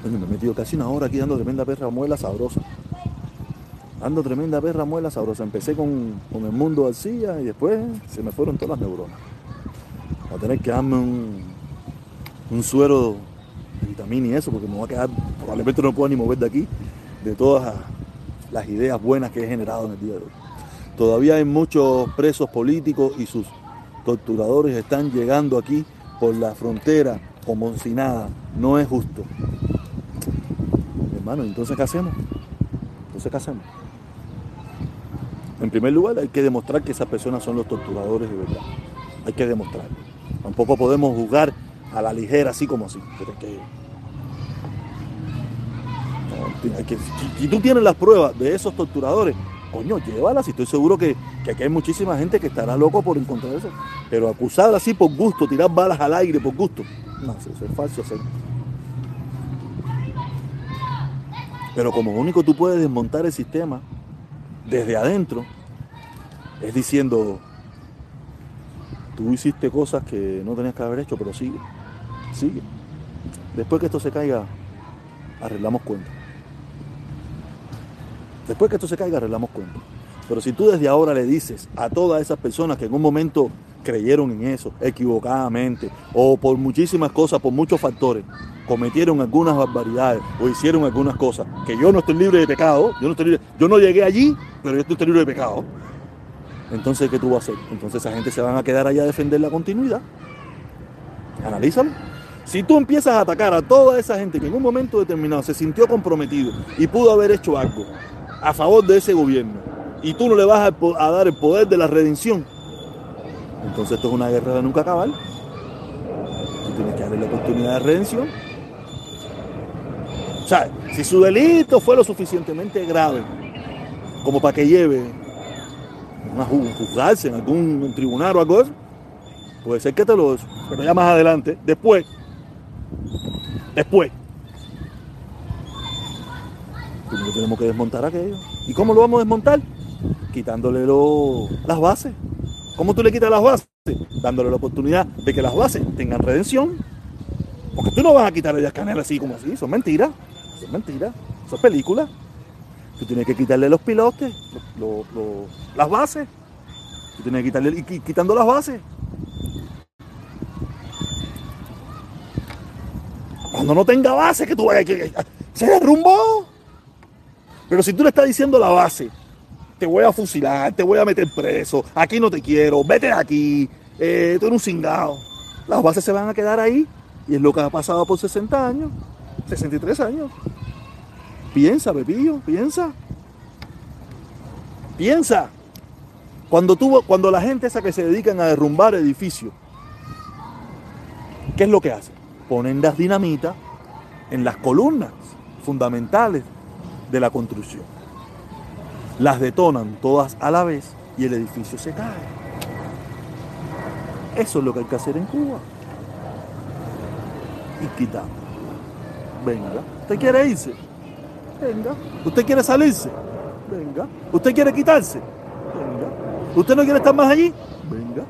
Bueno, me he metido casi una hora aquí dando tremenda perra muela sabrosa. Dando tremenda perra muela sabrosa. Empecé con, con el mundo arcilla y después se me fueron todas las neuronas. Voy a tener que darme un, suero de vitamina y eso, porque me voy a quedar, probablemente no puedo ni mover de aquí, de todas las ideas buenas que he generado en el día de hoy. Todavía hay muchos presos políticos y sus torturadores están llegando aquí por la frontera como si nada. No es justo. Hermano, entonces ¿qué hacemos? Entonces ¿qué hacemos? En primer lugar hay que demostrar que esas personas son los torturadores de verdad. Hay que demostrarlo. Tampoco podemos juzgar a la ligera así como así. Pero que, si, tú tienes las pruebas de esos torturadores, coño, llévalas y estoy seguro que, que, aquí hay muchísima gente que estará loco por encontrar eso. Pero acusar así por gusto, tirar balas al aire por gusto, no, eso es falso. Hacer. Pero como único tú puedes desmontar el sistema desde adentro, es diciendo, tú hiciste cosas que no tenías que haber hecho, pero sigue, sigue. Después que esto se caiga, arreglamos cuentas. Después que esto se caiga, arreglamos cuentas. Pero si tú desde ahora le dices a todas esas personas que en un momento creyeron en eso equivocadamente o por muchísimas cosas, por muchos factores, cometieron algunas barbaridades o hicieron algunas cosas, que yo no estoy libre de pecado, yo no, estoy yo no llegué allí, pero yo estoy libre de pecado. Entonces, ¿qué tú vas a hacer? Entonces esa gente se van a quedar allá a defender la continuidad. Analízalo. Si tú empiezas a atacar a toda esa gente que en un momento determinado se sintió comprometido y pudo haber hecho algo a favor de ese gobierno, y tú no le vas a, dar el poder de la redención, entonces esto es una guerra de nunca acabar. Tú tienes que darle la oportunidad de redención. O sea, si su delito fue lo suficientemente grave como para que lleve a juzgarse en algún tribunal o algo puede ser que te lo... Pero ya más adelante, después, después, tenemos que desmontar aquello. ¿Y cómo lo vamos a desmontar? Quitándole las bases. ¿Cómo tú le quitas las bases? Dándole la oportunidad de que las bases tengan redención. Porque tú no vas a quitarle las canelas así como así. Son mentiras. Son mentiras. Son películas. Tú tienes que quitarle los pilotes, las bases. Tú tienes que quitarle, y quitando las bases. Cuando no tenga base, que tú vayas, que, se derrumbó. Pero si tú le estás diciendo la base, te voy a fusilar, te voy a meter preso, aquí no te quiero, vete de aquí, eh, tú eres un cingado. Las bases se van a quedar ahí y es lo que ha pasado por 60 años, 63 años. Piensa, Pepillo, piensa. Piensa. Cuando, tuvo, cuando la gente esa que se dedican a derrumbar edificios, ¿qué es lo que hacen? Ponen las dinamitas en las columnas fundamentales de la construcción las detonan todas a la vez y el edificio se cae. Eso es lo que hay que hacer en Cuba. Y quitamos. Venga, ¿usted quiere irse? Venga. ¿Usted quiere salirse? Venga. ¿Usted quiere quitarse? Venga. ¿Usted no quiere estar más allí? Venga.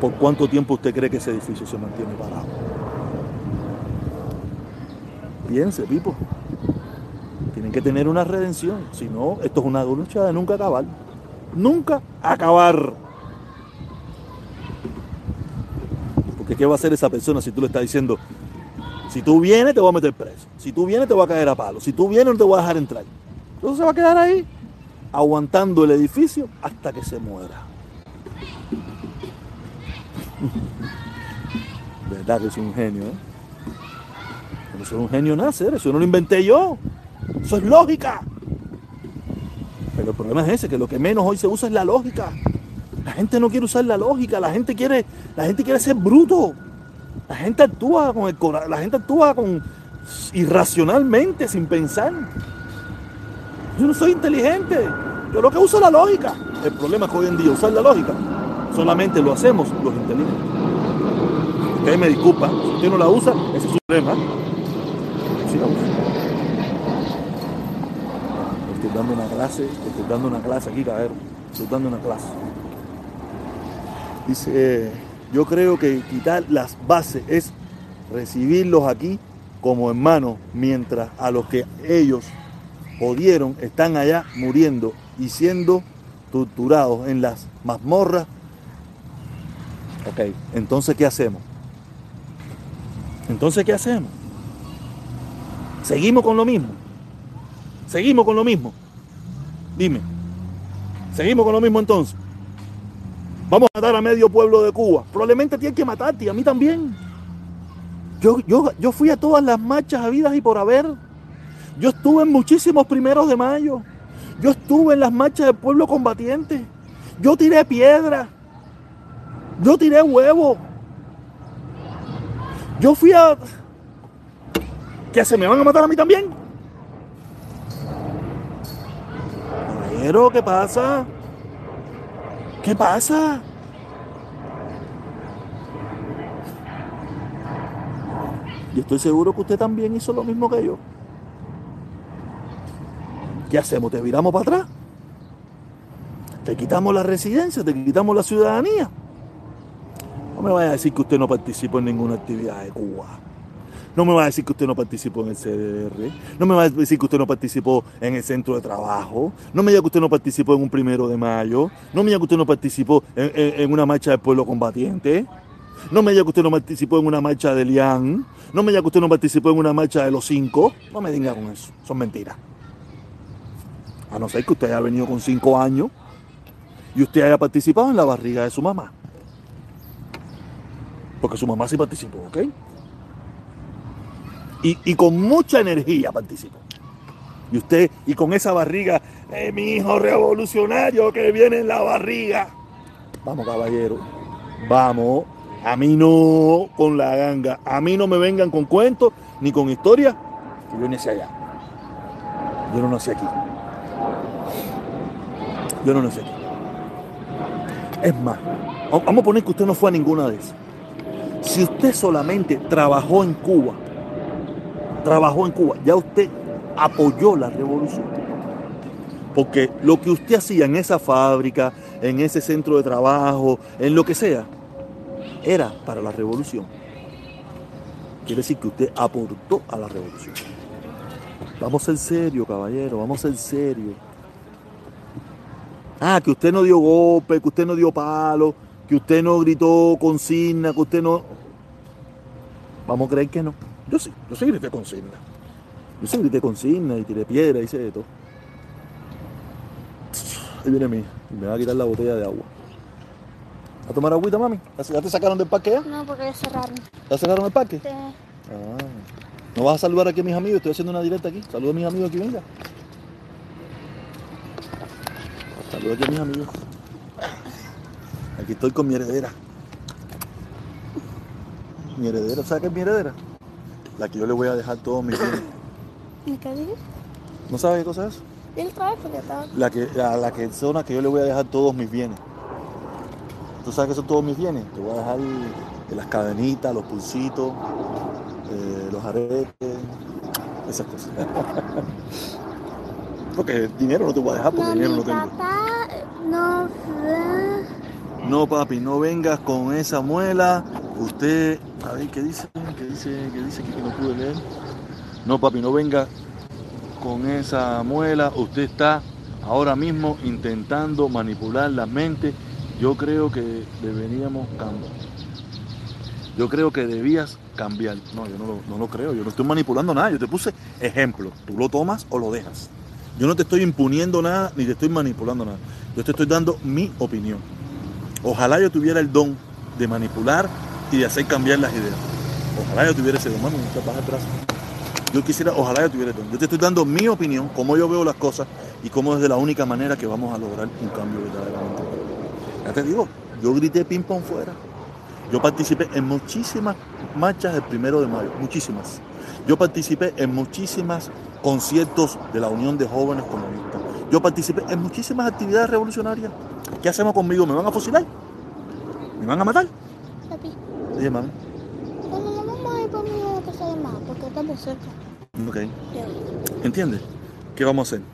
¿Por cuánto tiempo usted cree que ese edificio se mantiene parado? Piense, Pipo. Tienen que tener una redención. Si no, esto es una lucha de nunca acabar. Nunca acabar. Porque ¿qué va a hacer esa persona si tú le estás diciendo, si tú vienes te voy a meter preso, si tú vienes te voy a caer a palo, si tú vienes no te voy a dejar entrar? Entonces se va a quedar ahí, aguantando el edificio hasta que se muera. ¿Verdad que es un genio? ¿eh? Eso es un genio nacer, eso no lo inventé yo. Eso es lógica. Pero el problema es ese, que lo que menos hoy se usa es la lógica. La gente no quiere usar la lógica, la gente quiere, la gente quiere ser bruto. La gente actúa con la gente actúa con irracionalmente, sin pensar. Yo no soy inteligente. Yo lo que uso es la lógica. El problema es que hoy en día usar la lógica solamente lo hacemos los inteligentes. Usted me disculpa, si usted no la usa, ese es su problema. Sí la usa. Estoy dando una clase, estoy dando una clase aquí, cabrón. Estoy dando una clase. Dice, yo creo que quitar las bases es recibirlos aquí como hermanos, mientras a los que ellos jodieron están allá muriendo y siendo torturados en las mazmorras. Ok, entonces ¿qué hacemos? Entonces ¿qué hacemos? Seguimos con lo mismo. Seguimos con lo mismo. Dime. Seguimos con lo mismo entonces. Vamos a matar a medio pueblo de Cuba. Probablemente tiene que matarte a mí también. Yo, yo, yo fui a todas las marchas habidas y por haber. Yo estuve en muchísimos primeros de mayo. Yo estuve en las marchas del pueblo combatiente. Yo tiré piedra. Yo tiré huevo. Yo fui a... ¿Qué se me van a matar a mí también? ¿qué pasa? ¿Qué pasa? Y estoy seguro que usted también hizo lo mismo que yo. ¿Qué hacemos? ¿Te viramos para atrás? ¿Te quitamos la residencia? ¿Te quitamos la ciudadanía? No me vaya a decir que usted no participó en ninguna actividad de Cuba. No me va a decir que usted no participó en el CDR. No me va a decir que usted no participó en el centro de trabajo. No me diga que usted no participó en un primero de mayo. No me diga que usted no participó en, una marcha del pueblo combatiente. No me diga que usted no participó en una marcha de Lian. No me diga que usted no participó en una marcha de los cinco. No me diga con eso. Son mentiras. A no ser que usted haya venido con cinco años y usted haya participado en la barriga de su mamá. Porque su mamá sí participó, ¿ok? Y, con mucha energía participó. Y usted, y con esa barriga, eh, mi hijo revolucionario que viene en la barriga. Vamos, caballero. Vamos. A mí no con la ganga. A mí no me vengan con cuentos ni con historias. Que yo nací allá. Yo no nací aquí. Yo no nací aquí. Es más, va- vamos a poner que usted no fue a ninguna de esas. Si usted solamente trabajó en Cuba, trabajó en Cuba, ya usted apoyó la revolución. Porque lo que usted hacía en esa fábrica, en ese centro de trabajo, en lo que sea, era para la revolución. Quiere decir que usted aportó a la revolución. Vamos a ser serios, caballero, vamos a ser serios. Ah, que usted no dio golpe, que usted no dio palo, que usted no gritó consigna, que usted no. Vamos a creer que no. Yo sí, yo sí grité consigna. Yo sí grité consigna y tiré piedra y hice de todo. Ahí viene mi, y me va a quitar la botella de agua. ¿A tomar agüita, mami? ¿Ya te sacaron del parque ya? No, porque ya cerraron. ¿Ya cerraron el parque? Sí. Ah. ¿No vas a saludar aquí a mis amigos? Estoy haciendo una directa aquí. Saluda a mis amigos aquí, venga. Saluda aquí a mis amigos. Aquí estoy con mi heredera. Mi heredera, ¿sabes qué es mi heredera? La que yo le voy a dejar todos mis bienes. ¿Me quedé? ¿No sabes qué cosa es? Otra vez porque estaba... La que, la, la que zona que yo le voy a dejar todos mis bienes. ¿Tú sabes qué son todos mis bienes? Te voy a dejar las cadenitas, los pulsitos, eh, los aretes, esas cosas. Porque dinero no te voy a dejar porque No, dinero mi no tengo. papá eh, no. No, papi, no vengas con esa muela. Usted, a ver, ¿qué dice? ¿Qué dice? ¿Qué dice que no pude leer? No, papi, no venga con esa muela. Usted está ahora mismo intentando manipular la mente. Yo creo que deberíamos cambiar. Yo creo que debías cambiar. No, yo no no lo creo. Yo no estoy manipulando nada. Yo te puse ejemplo. Tú lo tomas o lo dejas. Yo no te estoy imponiendo nada ni te estoy manipulando nada. Yo te estoy dando mi opinión. Ojalá yo tuviera el don de manipular y de hacer cambiar las ideas. Ojalá yo tuviera ese don. Mami, no te el brazo. Yo quisiera, ojalá yo tuviera don. Yo te estoy dando mi opinión, cómo yo veo las cosas y cómo es de la única manera que vamos a lograr un cambio verdaderamente. Ya te digo, yo grité ping pong fuera. Yo participé en muchísimas marchas del primero de mayo, muchísimas. Yo participé en muchísimas conciertos de la Unión de Jóvenes Comunistas. Yo participé en muchísimas actividades revolucionarias. ¿Qué hacemos conmigo? ¿Me van a fusilar? ¿Me van a matar? Papi, Dije, mami. bueno, no vamos a ir por mí a la casa de mamá porque estamos cerca. Ok. ¿Entiendes? ¿Qué vamos a hacer?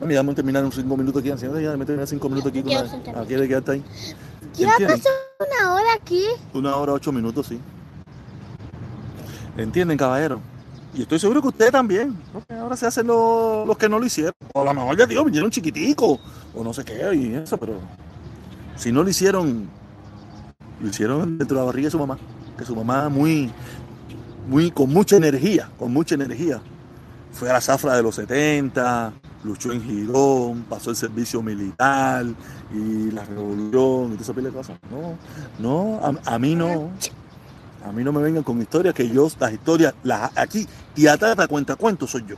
Mami, dame terminar en cinco minutos aquí. Señora, ya me terminar cinco minutos aquí. con la- sentarme. Ah, ¿Quiere quedarte ahí? Ya pasó una hora aquí. Una hora, ocho minutos, sí. ¿Entienden, caballero? Y estoy seguro que ustedes también. Porque ahora se hacen los, los que no lo hicieron. O a lo mejor ya, digo, vinieron chiquiticos. O no sé qué, y eso, pero. Si no lo hicieron, lo hicieron dentro de la barriga de su mamá. Que su mamá, muy. Muy, con mucha energía, con mucha energía. Fue a la zafra de los 70, luchó en Girón, pasó el servicio militar y la revolución y toda esa de cosas. No, no, a, mí no. A mí no me vengan con historias que yo, las historias, las aquí y atrás a cuenta cuentos soy yo.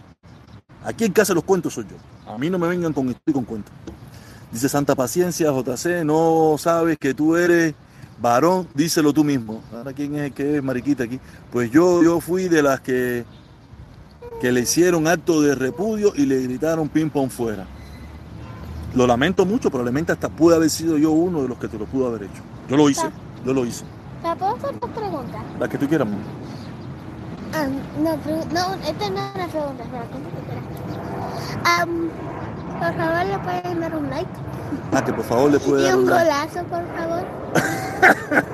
Aquí en casa los cuentos soy yo. A mí no me vengan con historias y con cuentos. Dice Santa Paciencia, JC, no sabes que tú eres varón, díselo tú mismo. Ahora, ¿quién es el que es mariquita aquí? Pues yo, yo fui de las que, que le hicieron acto de repudio y le gritaron ping pong fuera. Lo lamento mucho, probablemente hasta pude haber sido yo uno de los que te lo pudo haber hecho. Yo lo hice, yo lo hice. ¿Te puedo hacer otra pregunta? La que tú quieras, mamá. Ah, no, no, esta no es una pregunta, espera, ¿cómo te quieras? Am, por favor, ¿le pueden dar un like? Ah, que por favor le puede Y dar un un like. golazo, por favor.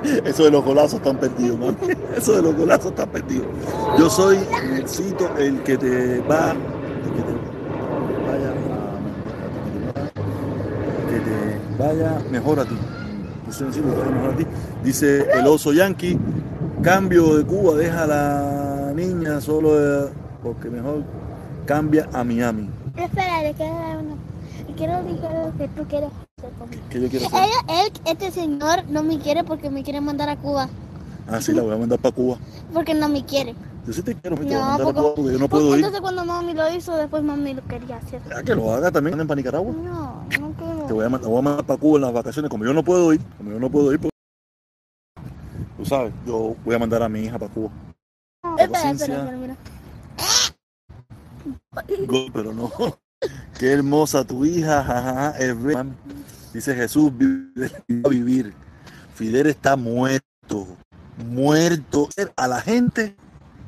Eso de los golazos están perdidos, mami. Eso de los golazos están perdidos. Yo soy, necesito el que te va, el que te vaya a, que te vaya mejor a ti. Yo soy necesito que te vaya mejor a ti. Dice el oso yankee, cambio de Cuba, deja a la niña solo de- porque mejor cambia a Miami. Espera, le quiero dar una. Le quiero decir lo que tú quieres hacer conmigo. ¿Qué yo quiero hacer? Él, él, este señor no me quiere porque me quiere mandar a Cuba. Ah, sí, la voy a mandar para Cuba. Porque no me quiere. Yo sí te quiero, me te voy a No, mandar a Cuba porque yo no porque puedo ir. entonces cuando mami lo hizo, después mami lo quería hacer. Ya que lo haga también para Nicaragua. No, no quiero. Te voy a, voy mandar para Cuba en las vacaciones. Como yo no puedo ir, como yo no puedo ir, pues, tú sabes, yo voy a mandar a mi hija para Cuba. Espera, espera, espera, mira. Pero no. Qué hermosa tu hija. Dice Jesús, vive- a vivir. Fidel está muerto, muerto. A la gente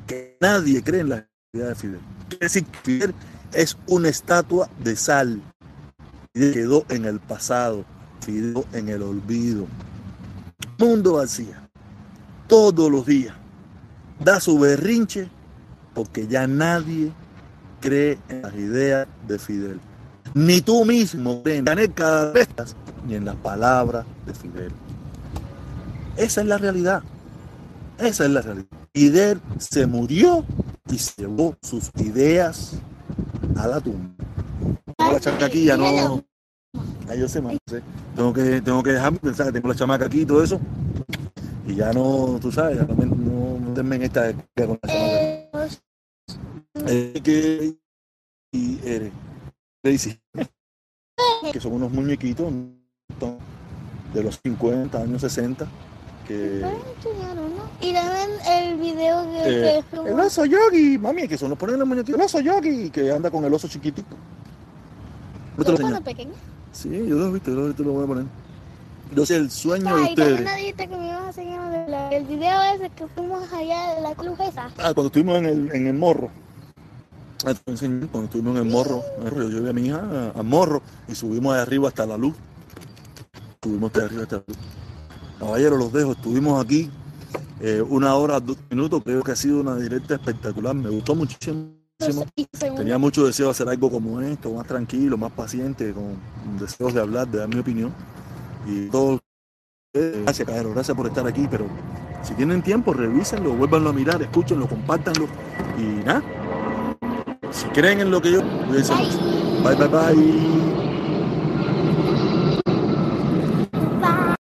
que nadie cree en la realidad de Fidel. Quiere decir que Fidel es una estatua de sal. Quedó en el pasado, Fidel en el olvido. Mundo vacía, todos los días. Da su berrinche porque ya nadie cree en las ideas de Fidel. Ni tú mismo crees en Cadrestas, ni en las palabras de Fidel. Esa es la realidad. Esa es la realidad. Fidel se murió y se llevó sus ideas a la tumba. La ya no. Ay, yo sé, man, sé. Tengo que, tengo que dejarme pensar que tengo la chamaca aquí y todo eso. Y ya no, tú sabes, ya no, me- en esta con la chamaca. Eh, Eh, que y Daisy, que son unos muñequitos ¿no? de los 50 años 60 que. Y también el video que, Eh, que como- el oso yogi mami que son los ponen los muñequitos el oso yogi que anda con el oso chiquitico Yo te lo ¿Tú enseño. cuando pequeño? sí yo lo he visto yo lo, te lo voy a poner sé el sueño de Ay, también ustedes me dijiste que me ibas a de la- el video ese que fuimos allá de la cruz esa. Ah, cuando estuvimos en el, en el morro. Cuando estuvimos en el morro, yo llevé a mi hija a- morro y subimos de arriba hasta la luz. Subimos de arriba hasta la luz. Caballero, los dejo. Estuvimos aquí eh, una hora, dos minutos. Creo que ha sido una directa espectacular. Me gustó muchísimo. Tenía mucho deseo de hacer algo como esto, más tranquilo, más paciente, con deseos de hablar, de dar mi opinión. Y todo. eh, Gracias, Caballero, gracias por estar aquí, pero si tienen tiempo, revísenlo, vuélvanlo a mirar, escúchenlo, compártanlo y nada. Si creen en lo que yo, cuídense mucho. Bye, bye, bye.